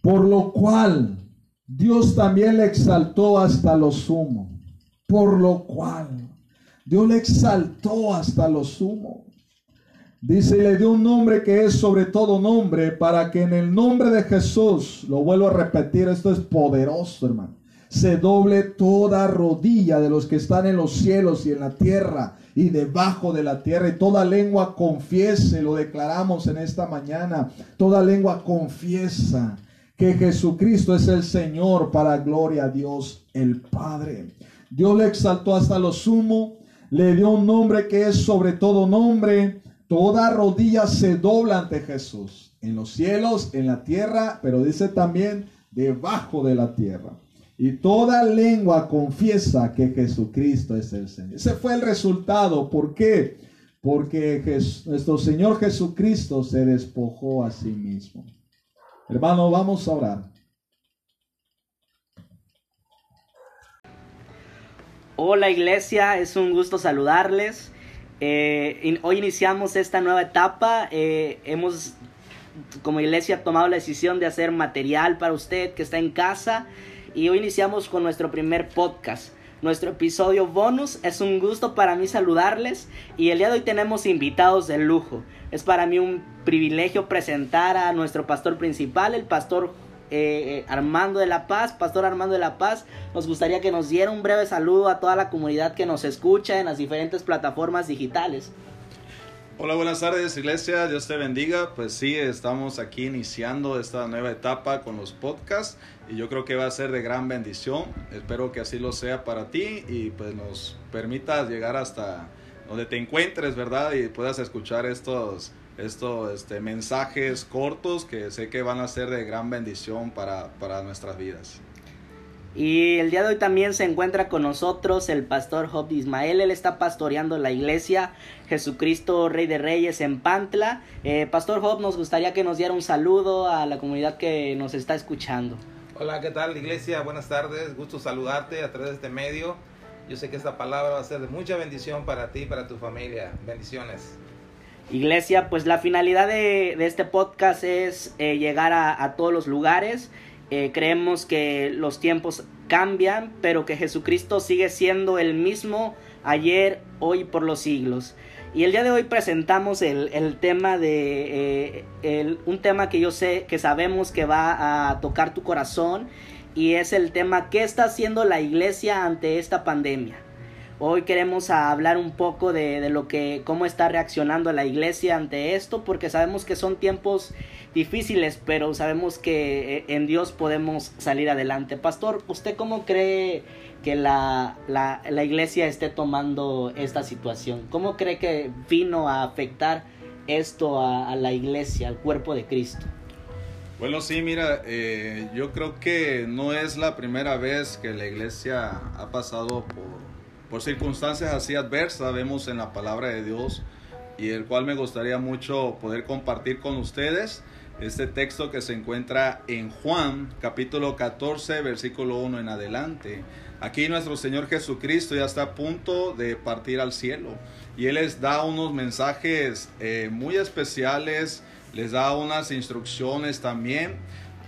[SPEAKER 1] por lo cual Dios también le exaltó hasta lo sumo. Por lo cual. Dios le exaltó hasta lo sumo. Dice, y le dio un nombre que es sobre todo nombre, para que en el nombre de Jesús, lo vuelvo a repetir, esto es poderoso, hermano, se doble toda rodilla de los que están en los cielos y en la tierra y debajo de la tierra, y toda lengua confiese, lo declaramos en esta mañana, toda lengua confiesa que Jesucristo es el Señor para gloria a Dios el Padre. Dios le exaltó hasta lo sumo le dio un nombre que es sobre todo nombre. Toda rodilla se dobla ante Jesús, en los cielos, en la tierra, pero dice también debajo de la tierra. Y toda lengua confiesa que Jesucristo es el Señor. Ese fue el resultado. ¿Por qué? Porque nuestro Señor Jesucristo se despojó a sí mismo. Hermano, vamos a orar.
[SPEAKER 2] Hola iglesia, es un gusto saludarles. Eh, hoy iniciamos esta nueva etapa. Eh, hemos como iglesia tomado la decisión de hacer material para usted que está en casa y hoy iniciamos con nuestro primer podcast. Nuestro episodio bonus es un gusto para mí saludarles y el día de hoy tenemos invitados de lujo. Es para mí un privilegio presentar a nuestro pastor principal, el pastor eh, Armando de la Paz, Pastor Armando de la Paz, nos gustaría que nos diera un breve saludo a toda la comunidad que nos escucha en las diferentes plataformas digitales.
[SPEAKER 1] Hola, buenas tardes iglesia, Dios te bendiga. Pues sí, estamos aquí iniciando esta nueva etapa con los podcasts y yo creo que va a ser de gran bendición. Espero que así lo sea para ti y pues nos permitas llegar hasta donde te encuentres, ¿verdad? Y puedas escuchar estos estos este, mensajes cortos que sé que van a ser de gran bendición para, para nuestras vidas.
[SPEAKER 2] Y el día de hoy también se encuentra con nosotros el pastor Job Ismael. Él está pastoreando la iglesia Jesucristo Rey de Reyes en Pantla. Eh, pastor Job, nos gustaría que nos diera un saludo a la comunidad que nos está escuchando.
[SPEAKER 3] Hola, ¿qué tal iglesia? Buenas tardes. Gusto saludarte a través de este medio. Yo sé que esta palabra va a ser de mucha bendición para ti y para tu familia. Bendiciones.
[SPEAKER 2] Iglesia, pues la finalidad de, este podcast es eh, llegar a, todos los lugares. Eh, creemos que los tiempos cambian, pero que Jesucristo sigue siendo el mismo ayer, hoy, por los siglos. Y el día de hoy presentamos el, tema de eh, un tema que yo sé que sabemos que va a tocar tu corazón y es el tema ¿qué está haciendo la iglesia ante esta pandemia? Hoy queremos hablar un poco de, lo que, cómo está reaccionando la iglesia ante esto, porque sabemos que son tiempos difíciles, pero sabemos que eh, en Dios podemos salir adelante. Pastor, ¿usted cómo cree que la, la, iglesia esté tomando esta situación? ¿Cómo cree que vino a afectar esto a, la iglesia, al cuerpo de Cristo?
[SPEAKER 1] Bueno, sí, mira, eh, yo creo que no es la primera vez que la iglesia ha pasado por por circunstancias así adversas vemos en la palabra de Dios y el cual me gustaría mucho poder compartir con ustedes este texto que se encuentra en Juan capítulo 14 versículo 1 en adelante. Aquí nuestro Señor Jesucristo ya está a punto de partir al cielo y Él les da unos mensajes eh, muy especiales, les da unas instrucciones también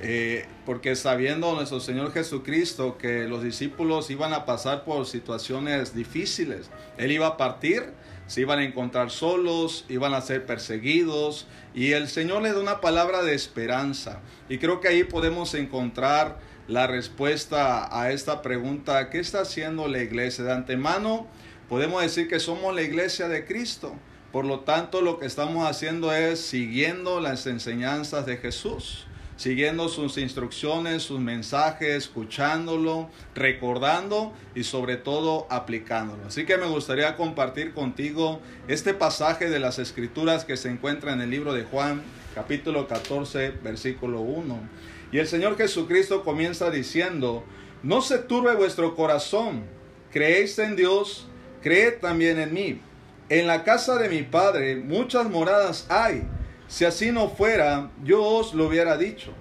[SPEAKER 1] eh, porque sabiendo nuestro Señor Jesucristo que los discípulos iban a pasar por situaciones difíciles, Él iba a partir, se iban a encontrar solos, iban a ser perseguidos, y el Señor le da una palabra de esperanza. Y creo que ahí podemos encontrar la respuesta a esta pregunta, ¿qué está haciendo la iglesia? De antemano podemos decir que somos la iglesia de Cristo. Por lo tanto, lo que estamos haciendo es siguiendo las enseñanzas de Jesús siguiendo sus instrucciones, sus mensajes, escuchándolo, recordando y sobre todo aplicándolo. Así que me gustaría compartir contigo este pasaje de las escrituras que se encuentra en el libro de Juan, capítulo 14, versículo 1. Y el Señor Jesucristo comienza diciendo, no se turbe vuestro corazón, creéis en Dios, creed también en mí. En la casa de mi Padre muchas moradas hay si así no fuera, yo os lo hubiera dicho.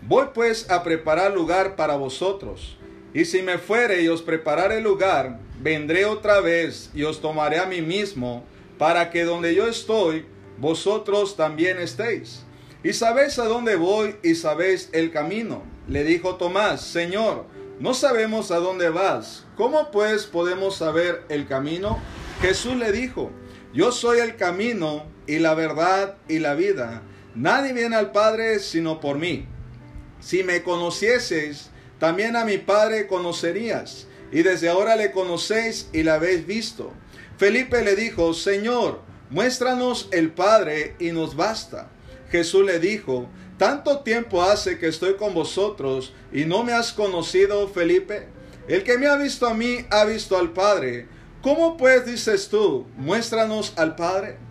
[SPEAKER 1] Voy pues a preparar lugar para vosotros. Y si me fuere y os preparare lugar, vendré otra vez y os tomaré a mí mismo, para que donde yo estoy, vosotros también estéis. Y sabéis a dónde voy y sabéis el camino. Le dijo Tomás, Señor, no sabemos a dónde vas. ¿Cómo pues podemos saber el camino? Jesús le dijo, yo soy el camino y la verdad y la vida. Nadie viene al Padre sino por mí. Si me conocieseis, también a mi Padre conocerías. Y desde ahora le conocéis y la habéis visto. Felipe le dijo, Señor, muéstranos el Padre y nos basta. Jesús le dijo, tanto tiempo hace que estoy con vosotros y no me has conocido, Felipe. El que me ha visto a mí ha visto al Padre. ¿Cómo pues dices tú, muéstranos al Padre?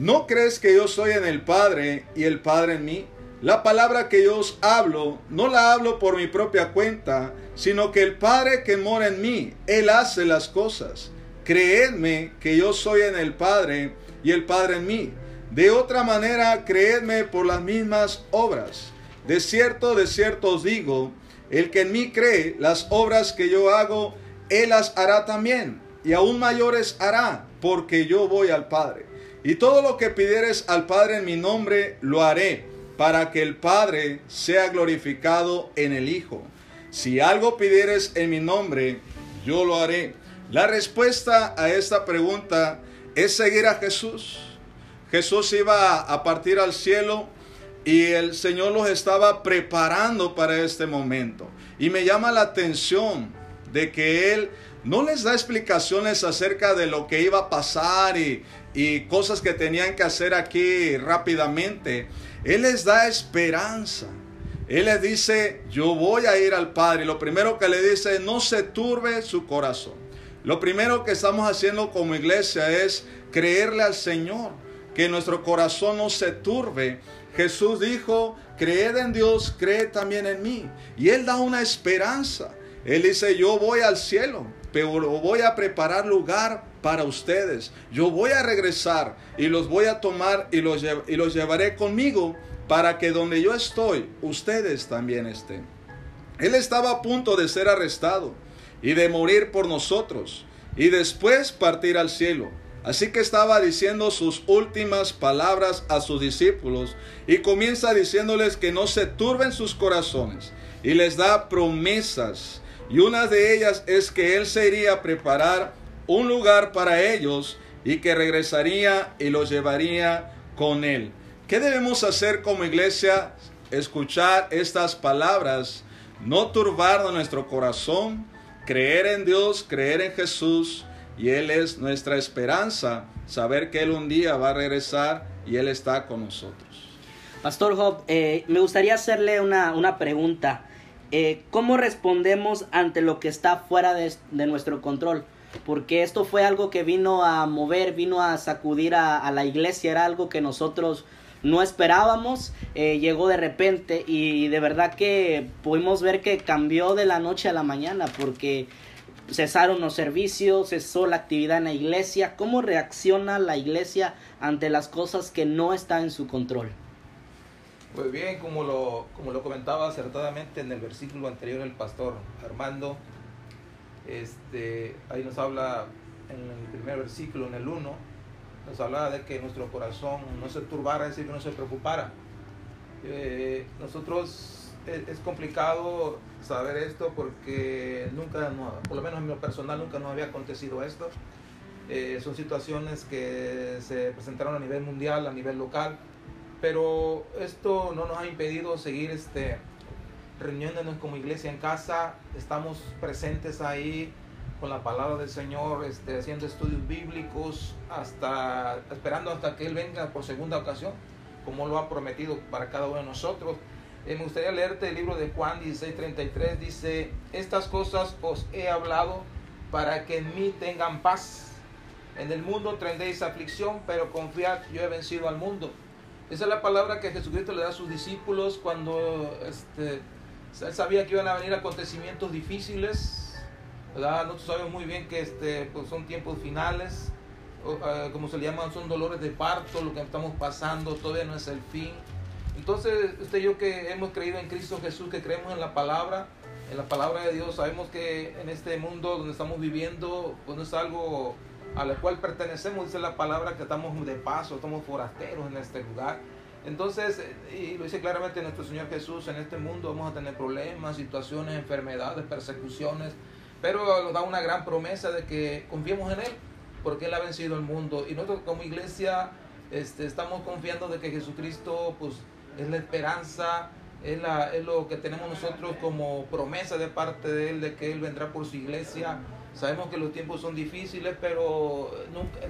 [SPEAKER 1] ¿No crees que yo soy en el Padre y el Padre en mí? La palabra que yo os hablo, no la hablo por mi propia cuenta, sino que el Padre que mora en mí, Él hace las cosas. Creedme que yo soy en el Padre y el Padre en mí. De otra manera, creedme por las mismas obras. De cierto, de cierto os digo, el que en mí cree, las obras que yo hago, Él las hará también, y aún mayores hará, porque yo voy al Padre. Y todo lo que pidieres al Padre en mi nombre, lo haré, para que el Padre sea glorificado en el Hijo. Si algo pidieres en mi nombre, yo lo haré. La respuesta a esta pregunta es seguir a Jesús. Jesús iba a partir al cielo y el Señor los estaba preparando para este momento. Y me llama la atención de que Él no les da explicaciones acerca de lo que iba a pasar y, cosas que tenían que hacer aquí rápidamente. Él les da esperanza. Él les dice, yo voy a ir al Padre. Lo primero que le dice, no se turbe su corazón. Lo primero que estamos haciendo como iglesia es creerle al Señor, que nuestro corazón no se turbe. Jesús dijo, creed en Dios, creed también en mí. Y Él da una esperanza. Él dice, yo voy al cielo, pero voy a preparar lugar para ustedes. Yo voy a regresar y los voy a tomar y los, y los llevaré conmigo para que donde yo estoy, ustedes también estén. Él estaba a punto de ser arrestado y de morir por nosotros y después partir al cielo. Así que estaba diciendo sus últimas palabras a sus discípulos y comienza diciéndoles que no se turben sus corazones y les da promesas. Y una de ellas es que Él se iría a preparar un lugar para ellos y que regresaría y los llevaría con Él. ¿Qué debemos hacer como iglesia? Escuchar estas palabras, no turbar nuestro corazón, creer en Dios, creer en Jesús, y Él es nuestra esperanza, saber que Él un día va a regresar y Él está con nosotros.
[SPEAKER 2] Pastor Job, eh, me gustaría hacerle una, una pregunta. Eh, ¿Cómo respondemos ante lo que está fuera de, nuestro control? Porque esto fue algo que vino a mover, vino a sacudir a, a la iglesia, era algo que nosotros no esperábamos, eh, llegó de repente y de verdad que pudimos ver que cambió de la noche a la mañana porque cesaron los servicios, cesó la actividad en la iglesia. ¿Cómo reacciona la iglesia ante las cosas que no están en su control?
[SPEAKER 3] Pues bien, como lo, como lo comentaba acertadamente en el versículo anterior el pastor Armando, este, ahí nos habla en el primer versículo, en el 1, nos hablaba de que nuestro corazón no se turbara, es decir, que no se preocupara. Eh, nosotros es, es, complicado saber esto porque nunca, por lo menos en mi personal, nunca nos había acontecido esto. Eh, son situaciones que se presentaron a nivel mundial, a nivel local, pero esto no nos ha impedido seguir este, reuniéndonos como iglesia en casa, estamos presentes ahí con la palabra del Señor, este, haciendo estudios bíblicos, hasta esperando hasta que Él venga por segunda ocasión, como lo ha prometido para cada uno de nosotros. Eh, me gustaría leerte el libro de Juan 16:33, dice, estas cosas os he hablado para que en mí tengan paz. En el mundo tendréis aflicción, pero confiad, yo he vencido al mundo. Esa es la palabra que Jesucristo le da a sus discípulos cuando este, él sabía que iban a venir acontecimientos difíciles, ¿verdad? Nosotros sabemos muy bien que este, pues son tiempos finales, uh, como se le llaman, son dolores de parto, lo que estamos pasando todavía no es el fin. Entonces, usted y yo que hemos creído en Cristo Jesús, que creemos en la palabra, en la palabra de Dios, sabemos que en este mundo donde estamos viviendo, pues no es algo a la cual pertenecemos, dice la palabra, que estamos de paso, estamos forasteros en este lugar. Entonces, y lo dice claramente nuestro Señor Jesús, en este mundo vamos a tener problemas, situaciones, enfermedades, persecuciones, pero nos da una gran promesa de que confiemos en Él, porque Él ha vencido el mundo. Y nosotros como iglesia este, estamos confiando de que Jesucristo pues, es la esperanza, es, la, es lo que tenemos nosotros como promesa de parte de Él, de que Él vendrá por su iglesia. Sabemos que los tiempos son difíciles, pero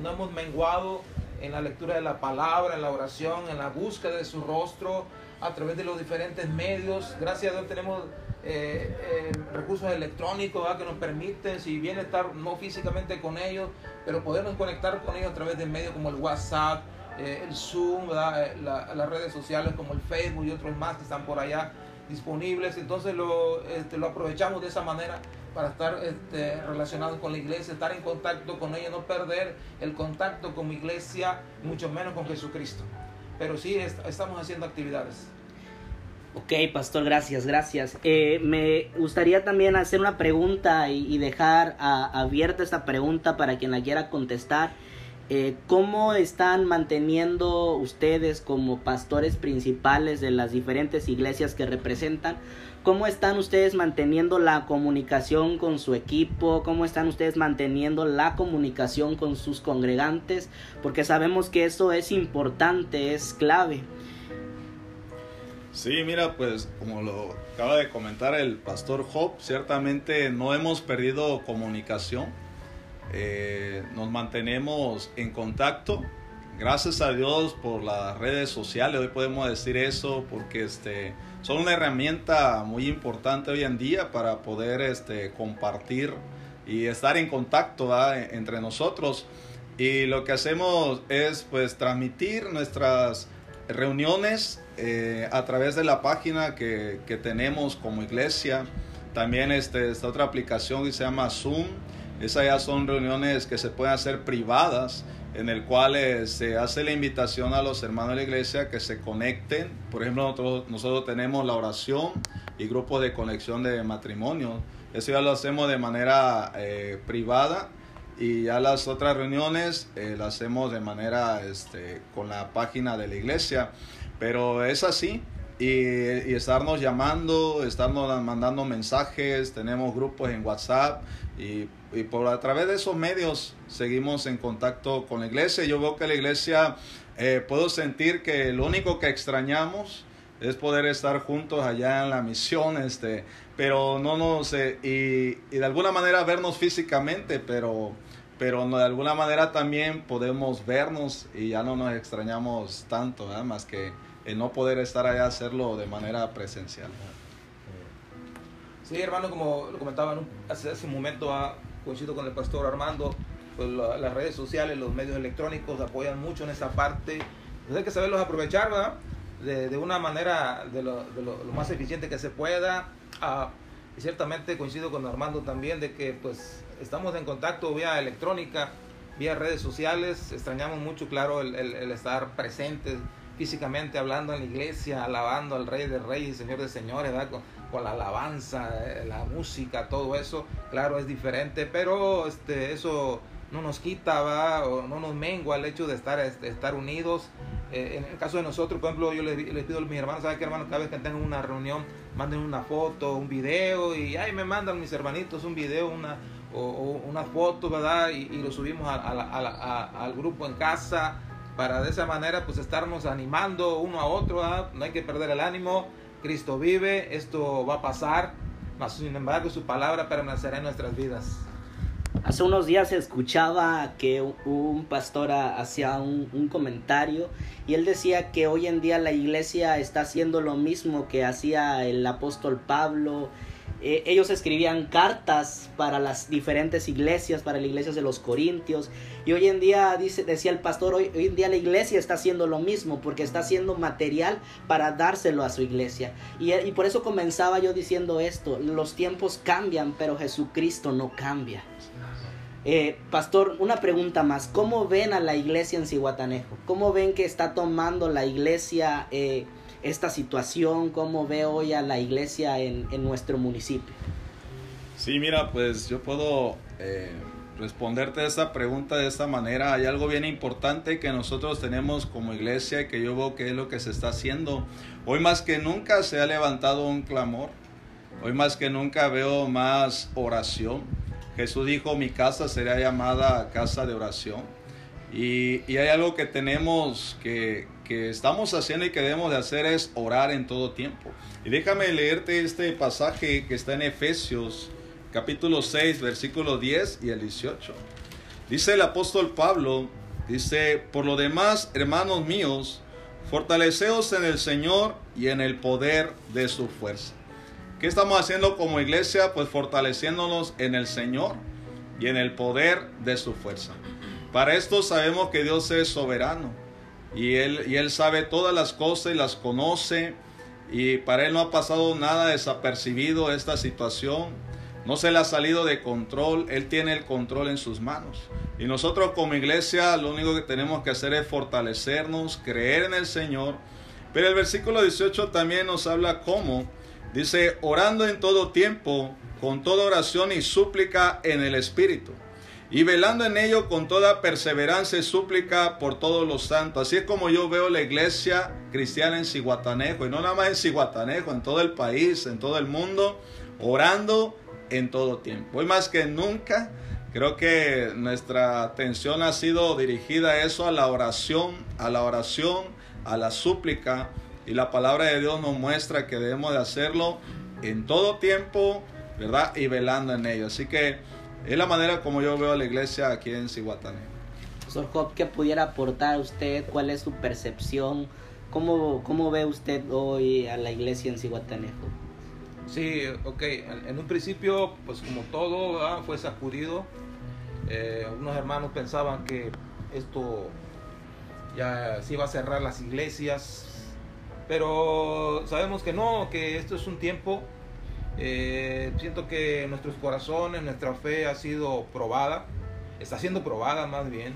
[SPEAKER 3] no hemos menguado en la lectura de la palabra, en la oración, en la búsqueda de su rostro, a través de los diferentes medios. Gracias a Dios tenemos eh, eh, recursos electrónicos que nos permiten, si bien estar no físicamente con ellos, pero podernos conectar con ellos a través de medios como el WhatsApp, eh, el Zoom, la, las redes sociales como el Facebook y otros más que están por allá disponibles. Entonces lo, este, lo aprovechamos de esa manera para estar este, relacionados con la iglesia, estar en contacto con ella, no perder el contacto con mi iglesia, mucho menos con Jesucristo. Pero sí est estamos haciendo actividades.
[SPEAKER 2] Ok, pastor, gracias, gracias. Eh, me gustaría también hacer una pregunta y, dejar abierta esta pregunta para quien la quiera contestar. Eh, ¿Cómo están manteniendo ustedes como pastores principales de las diferentes iglesias que representan? ¿Cómo están ustedes manteniendo la comunicación con su equipo? ¿Cómo están ustedes manteniendo la comunicación con sus congregantes? Porque sabemos que eso es importante, es clave.
[SPEAKER 1] Sí, mira, pues como lo acaba de comentar el pastor Job, ciertamente no hemos perdido comunicación, eh, nos mantenemos en contacto. Gracias a Dios por las redes sociales, hoy podemos decir eso, porque este, son una herramienta muy importante hoy en día para poder este, compartir y estar en contacto entre nosotros. Y lo que hacemos es pues transmitir nuestras reuniones eh, a través de la página que, que, tenemos como iglesia. También este, esta otra aplicación que se llama Zoom. Esas ya son reuniones que se pueden hacer privadas, en el cual eh, se hace la invitación a los hermanos de la iglesia que se conecten. Por ejemplo, nosotros, nosotros tenemos la oración y grupos de conexión de matrimonio. Eso ya lo hacemos de manera eh, privada y ya las otras reuniones las hacemos de manera este, con la página de la iglesia. Pero es así. Y, estarnos llamando, estarnos mandando mensajes, tenemos grupos en WhatsApp y, por a través de esos medios seguimos en contacto con la iglesia. Yo veo que la iglesia, eh, puedo sentir que lo único que extrañamos es poder estar juntos allá en la misión, este, pero no nos, eh, y, y, de alguna manera vernos físicamente, pero, pero de alguna manera también podemos vernos y ya no nos extrañamos tanto, más que el no poder estar allá hacerlo de manera presencial.
[SPEAKER 3] Sí, hermano, como lo comentaba hace, hace un momento, ah, coincido con el pastor Armando, pues las redes sociales, los medios electrónicos apoyan mucho en esa parte. Pues hay que saberlos aprovechar, ¿verdad? De, de una manera de lo, de lo, más eficiente que se pueda. Ah, y ciertamente coincido con Armando también de que pues estamos en contacto vía electrónica, vía redes sociales. Extrañamos mucho, claro, el, el, el estar presentes físicamente hablando en la iglesia, alabando al Rey de Reyes, Señor de Señores, Con, la alabanza, eh, la música, todo eso, claro, es diferente, pero este, eso no nos quita, ¿va? o no nos mengua el hecho de estar, este, estar unidos. Eh, en el caso de nosotros, por ejemplo, yo les, pido a mis hermanos, ¿saben qué hermanos? Cada vez que tengan una reunión, manden una foto, un video, y ahí me mandan mis hermanitos un video, una, o, una foto, ¿verdad? Y, lo subimos al grupo en casa para de esa manera pues estarnos animando uno a otro, no hay que perder el ánimo, Cristo vive, esto va a pasar, mas sin embargo su palabra permanecerá en nuestras vidas.
[SPEAKER 2] Hace unos días escuchaba que un pastor hacía un, un, comentario y él decía que hoy en día la iglesia está haciendo lo mismo que hacía el apóstol Pablo eh, ellos escribían cartas para las diferentes iglesias, para las iglesias de los Corintios. Y hoy en día, dice, decía el pastor, hoy, en día la iglesia está haciendo lo mismo, porque está haciendo material para dárselo a su iglesia. Y, y por eso comenzaba yo diciendo esto, los tiempos cambian, pero Jesucristo no cambia. Eh, pastor, una pregunta más. ¿Cómo ven a la iglesia en Cihuatanejo? ¿Cómo ven que está tomando la iglesia eh, esta situación? ¿Cómo ve hoy a la iglesia en, nuestro municipio?
[SPEAKER 1] Sí, mira, pues yo puedo eh, responderte esa pregunta de esta manera. Hay algo bien importante que nosotros tenemos como iglesia y que yo veo que es lo que se está haciendo. Hoy más que nunca se ha levantado un clamor. Hoy más que nunca veo más oración. Jesús dijo, mi casa será llamada casa de oración. Y, y hay algo que tenemos que, que estamos haciendo y que debemos de hacer es orar en todo tiempo. Y déjame leerte este pasaje que está en Efesios capítulo 6, versículo 10 y el 18. Dice el apóstol Pablo, dice, por lo demás, hermanos míos, fortaleceos en el Señor y en el poder de su fuerza. ¿Qué estamos haciendo como iglesia? Pues fortaleciéndonos en el Señor y en el poder de su fuerza. Para esto sabemos que Dios es soberano y él, y él sabe todas las cosas y las conoce y para él no ha pasado nada desapercibido esta situación. No se le ha salido de control, Él tiene el control en sus manos. Y nosotros como iglesia lo único que tenemos que hacer es fortalecernos, creer en el Señor Pero el versículo 18 también nos habla cómo, dice, orando en todo tiempo, con toda oración y súplica en el Espíritu. Y velando en ello con toda perseverancia y súplica por todos los santos. Así es como yo veo la iglesia cristiana en Cihuatanejo. Y no nada más en Cihuatanejo, en todo el país, en todo el mundo, orando en todo tiempo. Hoy más que nunca, creo que nuestra atención ha sido dirigida a eso, a la oración, a la oración, a la súplica. Y la palabra de Dios nos muestra que debemos de hacerlo en todo tiempo, ¿verdad? Y velando en ello. Así que es la manera como yo veo a la iglesia aquí en Cihuatanejo.
[SPEAKER 2] Profesor Job, ¿qué pudiera aportar usted? ¿Cuál es su percepción? ¿Cómo, ¿Cómo ve usted hoy a la iglesia en Cihuatanejo?
[SPEAKER 3] Sí, ok. En, un principio, pues como todo, fue sacudido. Eh, unos hermanos pensaban que esto ya se iba a cerrar las iglesias, pero sabemos que no, que esto es un tiempo. Eh, siento que nuestros corazones, nuestra fe ha sido probada, está siendo probada más bien,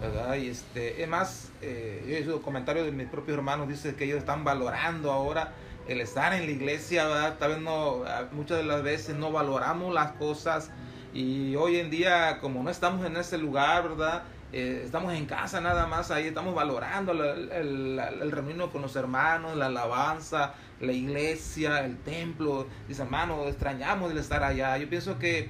[SPEAKER 3] ¿verdad? Y este, es más, eh, yo comentarios de mis propios hermanos, dice que ellos están valorando ahora el estar en la iglesia, ¿verdad? Tal vez no, muchas de las veces no valoramos las cosas y hoy en día como no estamos en ese lugar, ¿verdad? Eh, estamos en casa nada más, ahí estamos valorando el, el, el, con los hermanos, la alabanza, la iglesia, el templo. Dice, hermano, extrañamos el estar allá. Yo pienso que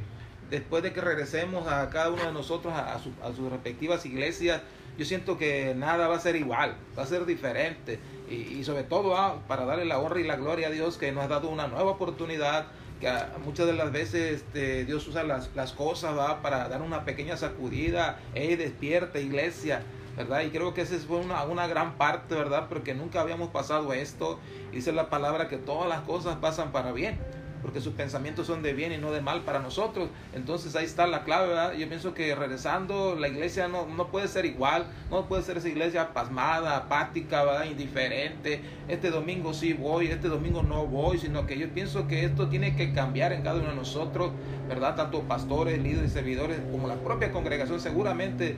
[SPEAKER 3] después de que regresemos a cada uno de nosotros a, a sus respectivas iglesias, yo siento que nada va a ser igual, va a ser diferente. Y, sobre todo ah, para darle la honra y la gloria a Dios que nos ha dado una nueva oportunidad, que muchas de las veces este, Dios usa las, las cosas ¿va? para dar una pequeña sacudida, hey, despierta iglesia, ¿verdad? Y creo que esa fue una, una gran parte, ¿verdad? Porque nunca habíamos pasado esto. Dice la palabra que todas las cosas pasan para bien porque sus pensamientos son de bien y no de mal para nosotros. Entonces ahí está la clave, ¿verdad? Yo pienso que regresando, la iglesia no, no puede ser igual, no puede ser esa iglesia pasmada, apática, ¿verdad? Indiferente. Este domingo sí voy, este domingo no voy, sino que yo pienso que esto tiene que cambiar en cada uno de nosotros, ¿verdad? Tanto pastores, líderes, servidores, como la propia congregación, seguramente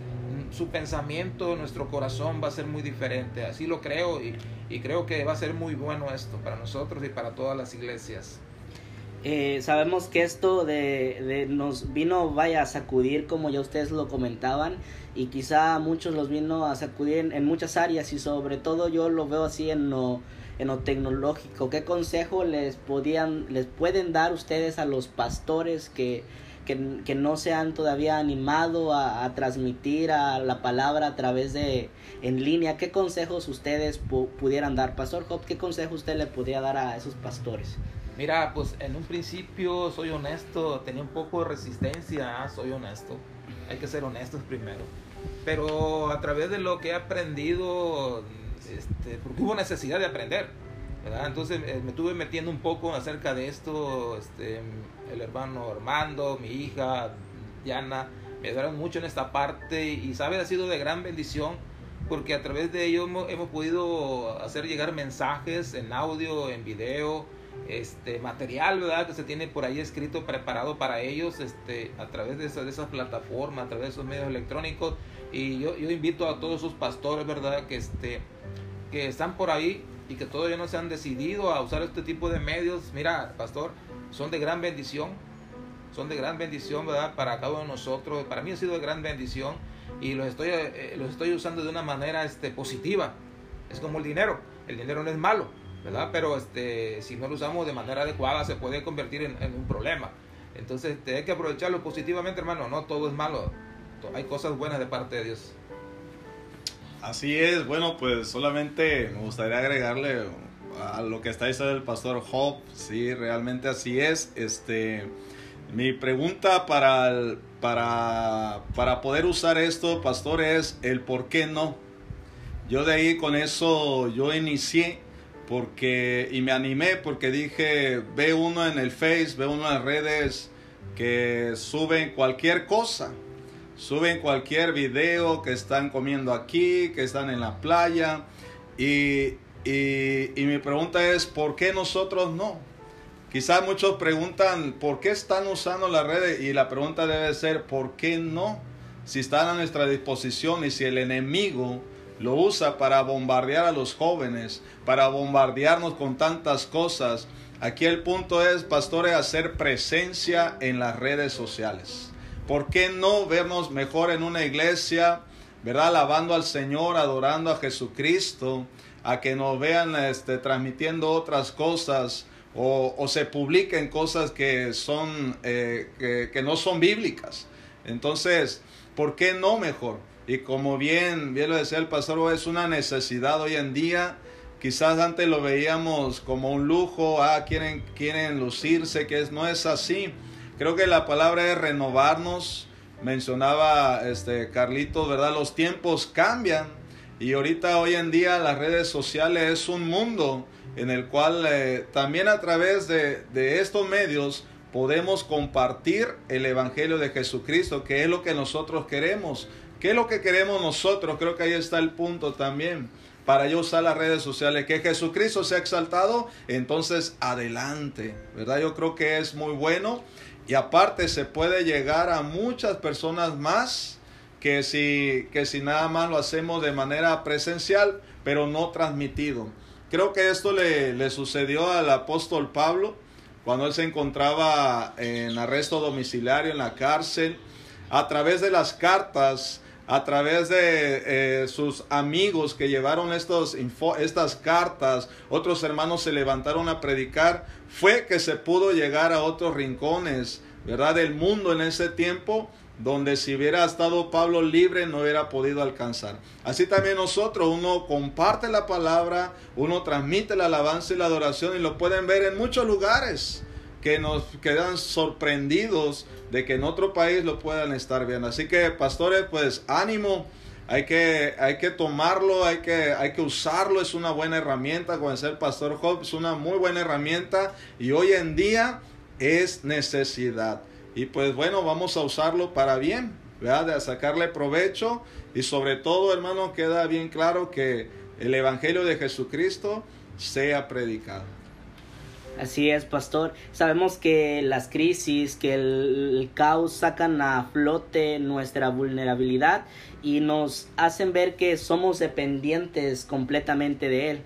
[SPEAKER 3] su pensamiento, nuestro corazón va a ser muy diferente. Así lo creo y, y creo que va a ser muy bueno esto para nosotros y para todas las iglesias.
[SPEAKER 2] Eh, sabemos que esto de, nos vino vaya a sacudir como ya ustedes lo comentaban y quizá muchos los vino a sacudir en, muchas áreas y sobre todo yo lo veo así en lo, en lo tecnológico. ¿Qué consejo les podían les pueden dar ustedes a los pastores que, que, no se han todavía animado a, transmitir a la palabra a través de en línea? ¿Qué consejos ustedes pudieran dar? Pastor Job, ¿qué consejo usted le podría dar a esos pastores?
[SPEAKER 3] Mira, pues en un principio soy honesto, tenía un poco de resistencia, ah, soy honesto. Hay que ser honestos primero. Pero a través de lo que he aprendido, este, porque hubo necesidad de aprender, ¿verdad? Entonces eh, me estuve metiendo un poco acerca de esto, este, el hermano Armando, mi hija Diana, me ayudaron mucho en esta parte y, ¿sabes? Ha sido de gran bendición porque a través de ello hemos, hemos podido hacer llegar mensajes en audio, en video, este material verdad que se tiene por ahí escrito preparado para ellos este a través de, esa, de esas plataformas a través de esos medios electrónicos y yo, yo invito a todos esos pastores verdad que este que están por ahí y que todavía no se han decidido a usar este tipo de medios mira pastor son de gran bendición son de gran bendición verdad para cada uno de nosotros para mí ha sido de gran bendición y los estoy eh, los estoy usando de una manera este positiva es como el dinero el dinero no es malo ¿verdad? Pero este, si no lo usamos de manera adecuada se puede convertir en, un problema. Entonces te hay que aprovecharlo positivamente, hermano. No todo es malo. Hay cosas buenas de parte de Dios.
[SPEAKER 1] Así es. Bueno, pues solamente me gustaría agregarle a lo que está diciendo el pastor Job. Sí, realmente así es. Este, mi pregunta para, para, para poder usar esto, pastor, es el por qué no. Yo de ahí con eso yo inicié porque y me animé porque dije, ve uno en el Face, ve uno en las redes que suben cualquier cosa, suben cualquier video que están comiendo aquí, que están en la playa y, y, y mi pregunta es, ¿por qué nosotros no? Quizás muchos preguntan, ¿por qué están usando las redes? Y la pregunta debe ser, ¿por qué no? Si están a nuestra disposición y si el enemigo lo usa para bombardear a los jóvenes, para bombardearnos con tantas cosas. Aquí el punto es, pastores, hacer presencia en las redes sociales. ¿Por qué no vernos mejor en una iglesia, verdad, alabando al Señor, adorando a Jesucristo, a que nos vean este, transmitiendo otras cosas o, se publiquen cosas que son eh, que no son bíblicas? Entonces, ¿por qué no mejor? Y como bien, bien lo decía el pastor, es una necesidad hoy en día. Quizás antes lo veíamos como un lujo, ah, quieren, quieren lucirse, que es, no es así. Creo que la palabra es renovarnos. Mencionaba este Carlitos, ¿verdad? Los tiempos cambian. Y ahorita hoy en día las redes sociales es un mundo en el cual eh, también a través de, estos medios podemos compartir el Evangelio de Jesucristo, que es lo que nosotros queremos. ¿Qué es lo que queremos nosotros? Creo que ahí está el punto también. Para yo usar las redes sociales, que Jesucristo sea exaltado, entonces adelante, ¿verdad? Yo creo que es muy bueno y aparte se puede llegar a muchas personas más que si, que si nada más lo hacemos de manera presencial, pero no transmitido. Creo que esto le, le sucedió al apóstol Pablo cuando él se encontraba en arresto domiciliario en la cárcel, a través de las cartas, a través de eh, sus amigos que llevaron estos estas cartas, otros hermanos se levantaron a predicar, fue que se pudo llegar a otros rincones, ¿verdad? Del mundo en ese tiempo donde si hubiera estado Pablo libre no hubiera podido alcanzar. Así también nosotros, uno comparte la palabra, uno transmite la alabanza y la adoración y lo pueden ver en muchos lugares que nos quedan sorprendidos de que en otro país lo puedan estar viendo. Así que pastores, pues ánimo. Hay que, hay que tomarlo, hay que, hay que usarlo, es una buena herramienta. Con ser pastor Job es una muy buena herramienta y hoy en día es necesidad. Y pues bueno, vamos a usarlo para bien, ¿verdad? De sacarle provecho y sobre todo, hermano, queda bien claro que el Evangelio de Jesucristo sea predicado.
[SPEAKER 2] Así es, pastor. Sabemos que las crisis, que el, caos sacan a flote nuestra vulnerabilidad y nos hacen ver que somos dependientes completamente de él.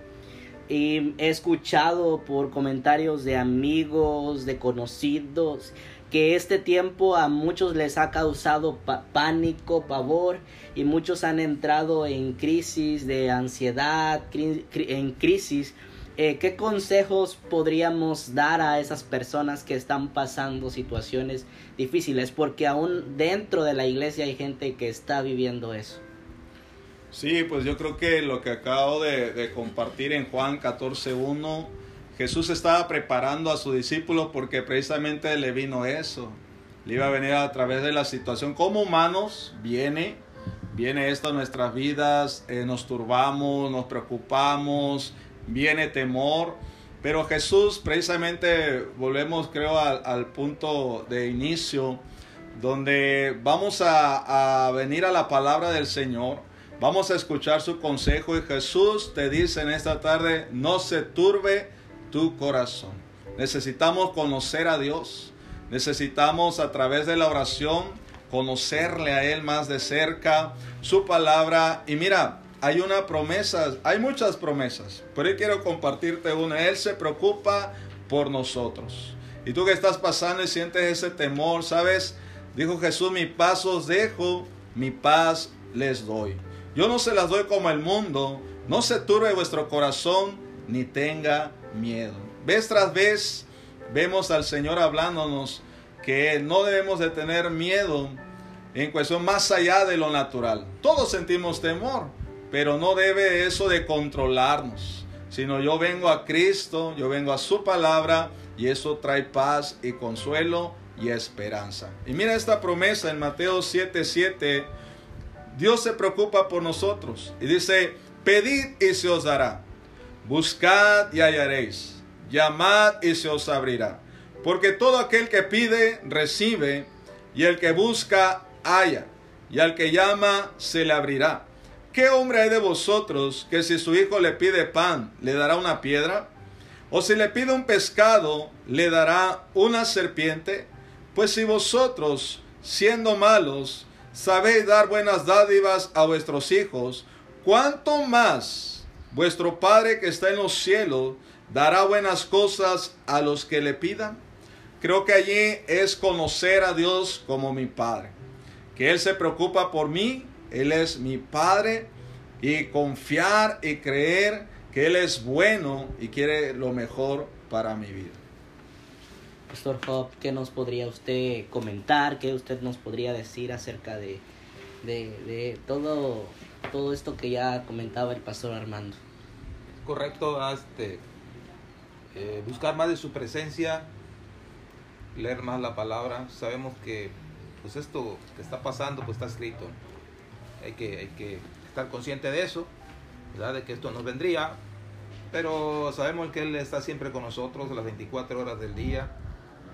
[SPEAKER 2] Y he escuchado por comentarios de amigos, de conocidos, que este tiempo a muchos les ha causado pánico, pavor y muchos han entrado en crisis de ansiedad, en crisis. Eh, ¿Qué consejos podríamos dar a esas personas que están pasando situaciones difíciles? Porque aún dentro de la iglesia hay gente que está viviendo eso.
[SPEAKER 1] Sí, pues yo creo que lo que acabo de, de compartir en Juan 14.1 Jesús estaba preparando a su discípulo porque precisamente le vino eso. Le iba a venir a través de la situación. Como humanos viene, viene esto a nuestras vidas, eh, nos turbamos, nos preocupamos, viene temor. Pero Jesús, precisamente, volvemos creo al, punto de inicio, donde vamos a, a venir a la palabra del Señor. Vamos a escuchar su consejo y Jesús te dice en esta tarde, no se turbe tu corazón. Necesitamos conocer a Dios. Necesitamos a través de la oración conocerle a Él más de cerca, su palabra. Y mira, hay una promesa, hay muchas promesas, pero hoy quiero compartirte una. Él se preocupa por nosotros. Y tú que estás pasando y sientes ese temor, ¿sabes? Dijo Jesús, mi paz os dejo, mi paz les doy. Yo no se las doy como el mundo, no se turbe vuestro corazón, ni tenga miedo. Vez tras vez vemos al Señor hablándonos que no debemos de tener miedo en cuestión más allá de lo natural. Todos sentimos temor, pero no debe eso de controlarnos, sino yo vengo a Cristo, yo vengo a su palabra y eso trae paz y consuelo y esperanza. Y mira esta promesa en Mateo 7:7, Dios se preocupa por nosotros y dice, pedid y se os dará. Buscad y hallaréis. Llamad y se os abrirá. Porque todo aquel que pide, recibe. Y el que busca, halla. Y al que llama, se le abrirá. ¿Qué hombre hay de vosotros que si su hijo le pide pan, le dará una piedra? ¿O si le pide un pescado, le dará una serpiente? Pues si vosotros, siendo malos, sabéis dar buenas dádivas a vuestros hijos, cuánto más vuestro Padre que está en los cielos dará buenas cosas a los que le pidan. Creo que allí es conocer a Dios como mi Padre. Que Él se preocupa por mí, Él es mi Padre y confiar y creer que Él es bueno y quiere lo mejor para mi vida.
[SPEAKER 2] Pastor Job, ¿qué nos podría usted comentar? ¿Qué usted nos podría decir acerca de, de, todo, todo esto que ya comentaba el pastor Armando?
[SPEAKER 3] Correcto, este, eh, buscar más de su presencia, leer más la palabra. Sabemos que pues esto que está pasando pues está escrito. Hay que, hay que estar consciente de eso, ¿verdad? de que esto nos vendría, pero sabemos que Él está siempre con nosotros las 24 horas del día.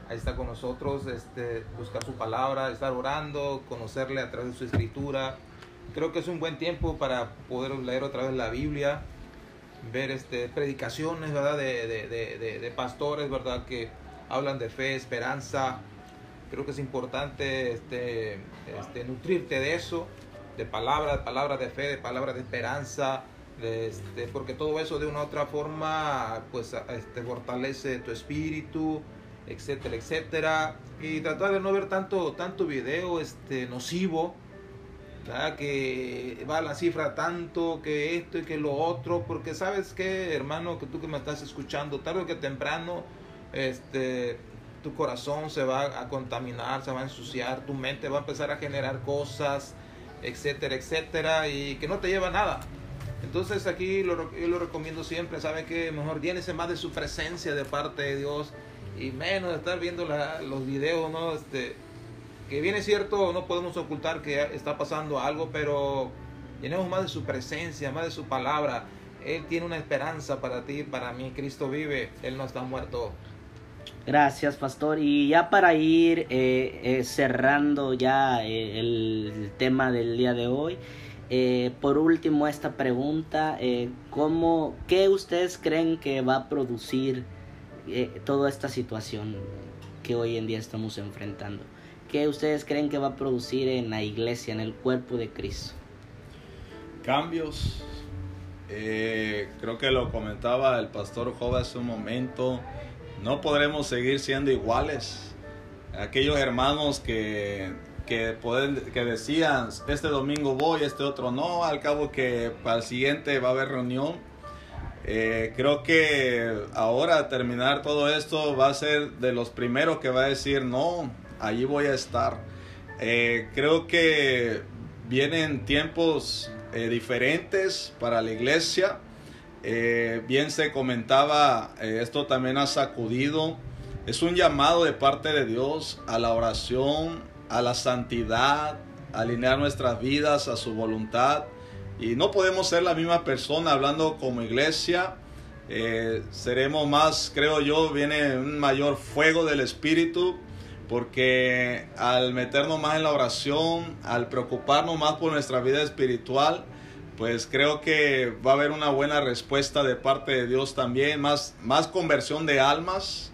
[SPEAKER 3] Ahí está con nosotros, este, buscar su palabra, estar orando, conocerle a través de su escritura. Creo que es un buen tiempo para poder leer otra vez la Biblia, ver este, predicaciones ¿verdad? De, de, de, de pastores ¿verdad? que hablan de fe, esperanza. Creo que es importante este, este, nutrirte de eso, de palabras, palabras de fe, de palabras de esperanza, este, porque todo eso de una u otra forma pues este, fortalece tu espíritu, etcétera, etcétera. Y tratar de no ver tanto, tanto video este, nocivo, que va la cifra tanto, que esto y que lo otro, porque sabes que, hermano, que tú que me estás escuchando, tarde o que temprano, este, tu corazón se va a contaminar, se va a ensuciar, tu mente va a empezar a generar cosas, etcétera, etcétera, y que no te lleva nada. Entonces aquí lo, yo lo recomiendo siempre, ¿sabe que Mejor llénese más de su presencia de parte de Dios y menos de estar viendo los videos, ¿no? Este, que bien es cierto, no podemos ocultar que está pasando algo, pero llenemos más de su presencia, más de su palabra. Él tiene una esperanza para ti, para mí. Cristo vive, Él no está muerto.
[SPEAKER 2] Gracias, pastor. Y ya para ir eh, eh, cerrando ya eh, el tema del día de hoy, por último esta pregunta, ¿cómo, ¿qué ustedes creen que va a producir toda esta situación que hoy en día estamos enfrentando? ¿Qué ustedes creen que va a producir en la iglesia, en el cuerpo de Cristo?
[SPEAKER 1] Cambios. creo que lo comentaba el pastor Job hace un momento no podremos seguir siendo iguales. Aquellos hermanos que, que, que decían, este domingo voy, este otro no, al cabo que para el siguiente va a haber reunión. Eh, creo que ahora terminar todo esto va a ser de los primeros que va a decir, no, allí voy a estar. Eh, creo que vienen tiempos eh, diferentes para la iglesia. Eh, bien se comentaba, eh, esto también ha sacudido. Es un llamado de parte de Dios a la oración, a la santidad, alinear nuestras vidas a su voluntad. Y no podemos ser la misma persona hablando como iglesia. Eh, seremos más, creo yo, viene un mayor fuego del Espíritu, porque al meternos más en la oración, al preocuparnos más por nuestra vida espiritual, pues creo que va a haber una buena respuesta de parte de Dios también, más, más conversión de almas.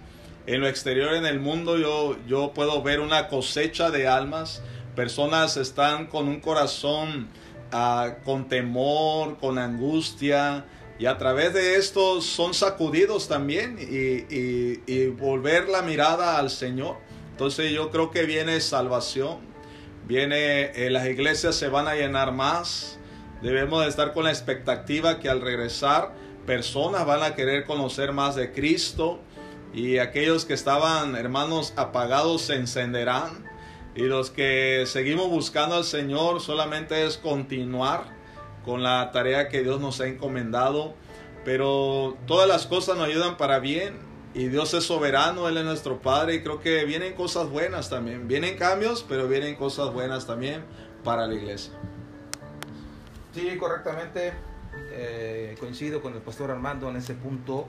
[SPEAKER 1] En lo exterior, en el mundo, yo, yo puedo ver una cosecha de almas. Personas están con un corazón ah, con temor, con angustia, y a través de esto son sacudidos también y, volver la mirada al Señor. Entonces yo creo que viene salvación, viene, eh, las iglesias se van a llenar más, Debemos de estar con la expectativa que al regresar personas van a querer conocer más de Cristo y aquellos que estaban, hermanos, apagados se encenderán. Y los que seguimos buscando al Señor solamente es continuar con la tarea que Dios nos ha encomendado, pero todas las cosas nos ayudan para bien y Dios es soberano, Él es nuestro Padre y creo que vienen cosas buenas también, vienen cambios, pero vienen cosas buenas también para la iglesia.
[SPEAKER 3] Sí, correctamente. Eh, coincido con el pastor Armando en ese punto.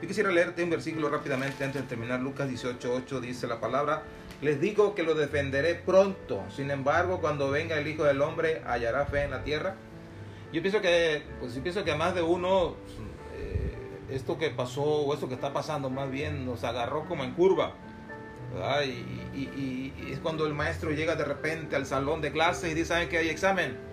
[SPEAKER 3] Yo quisiera leerte un versículo rápidamente antes de terminar. Lucas 18:8 dice la palabra. Les digo que lo defenderé pronto. Sin embargo, cuando venga el Hijo del Hombre, hallará fe en la tierra. Yo pienso que, pues yo pienso que más de uno, eh, esto que pasó, o esto que está pasando más bien, nos agarró como en curva. Y, y, es cuando el maestro llega de repente al salón de clase y dice, ¿saben que hay examen?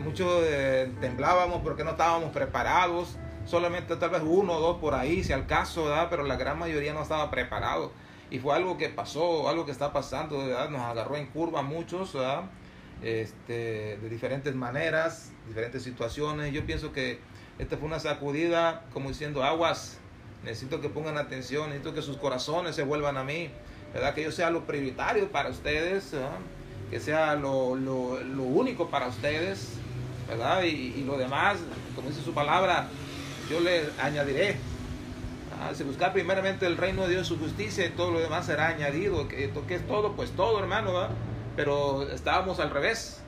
[SPEAKER 3] Muchos eh, temblábamos porque no estábamos preparados. Solamente tal vez uno o dos por ahí, si al caso, ¿verdad? pero la gran mayoría no estaba preparado. Y fue algo que pasó, algo que está pasando, ¿verdad? nos agarró en curva muchos, Este, de diferentes maneras, diferentes situaciones. Yo pienso que esta fue una sacudida, como diciendo, aguas, necesito que pongan atención, necesito que sus corazones se vuelvan a mí, ¿verdad? que yo sea lo prioritario para ustedes, que sea lo, lo, lo, único para ustedes, ¿verdad? Y, y, lo demás, como dice su palabra, yo le añadiré. Ah, si buscar primeramente el reino de Dios, su justicia y todo lo demás será añadido. ¿Qué, es todo? Pues todo, hermano, Pero estábamos al revés.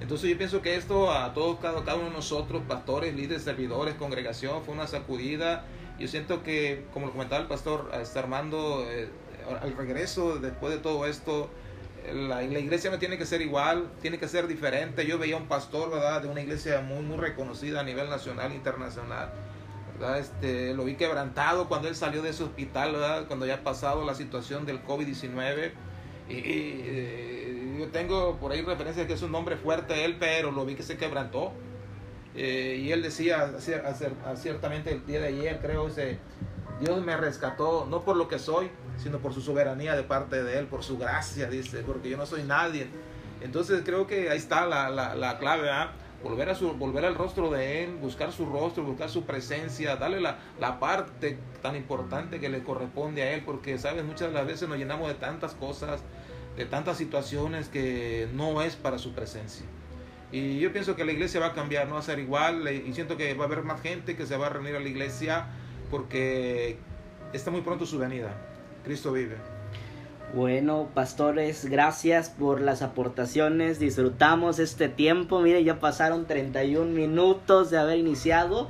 [SPEAKER 3] Entonces yo pienso que esto a todos, cada, cada uno de nosotros, pastores, líderes, servidores, congregación, fue una sacudida. Yo siento que, como lo comentaba el pastor está Armando, eh, al regreso, después de todo esto, la, la, iglesia no tiene que ser igual, tiene que ser diferente. Yo veía un pastor, ¿verdad? De una iglesia muy, muy reconocida a nivel nacional e internacional, ¿verdad? Este, lo vi quebrantado cuando él salió de ese hospital, ¿verdad? Cuando ya ha pasado la situación del COVID-19. Y, eh, yo tengo por ahí referencia que es un nombre fuerte él, pero lo vi que se quebrantó. Eh, y él decía, ciertamente el día de ayer, creo, ese, Dios me rescató, no por lo que soy, sino por su soberanía de parte de Él, por su gracia, dice, porque yo no soy nadie. Entonces creo que ahí está la, la, la clave, ¿ah? volver, a su, volver al rostro de Él, buscar su rostro, buscar su presencia, darle la, la parte tan importante que le corresponde a Él, porque, ¿sabes? Muchas de las veces nos llenamos de tantas cosas, de tantas situaciones que no es para su presencia. Y yo pienso que la iglesia va a cambiar, no va a ser igual, y siento que va a haber más gente que se va a reunir a la iglesia porque está muy pronto su venida. Cristo vive.
[SPEAKER 2] Bueno, pastores, gracias por las aportaciones. Disfrutamos este tiempo. Mire, ya pasaron 31 minutos de haber iniciado.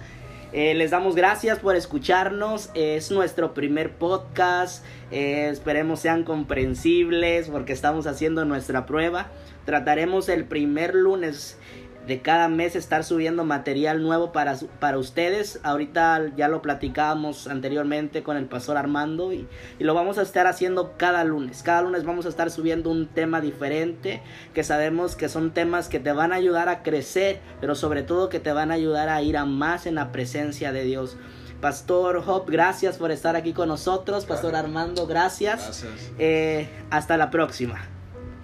[SPEAKER 2] Eh, les damos gracias por escucharnos. Es nuestro primer podcast. Eh, esperemos sean comprensibles porque estamos haciendo nuestra prueba. Trataremos el primer lunes de cada mes estar subiendo material nuevo para, para ustedes. Ahorita ya lo platicábamos anteriormente con el pastor Armando y, y, lo vamos a estar haciendo cada lunes. Cada lunes vamos a estar subiendo un tema diferente que sabemos que son temas que te van a ayudar a crecer, pero sobre todo que te van a ayudar a ir a más en la presencia de Dios. Pastor Hop, gracias por estar aquí con nosotros. Pastor Armando, gracias.
[SPEAKER 4] Gracias.
[SPEAKER 2] Eh, hasta la próxima.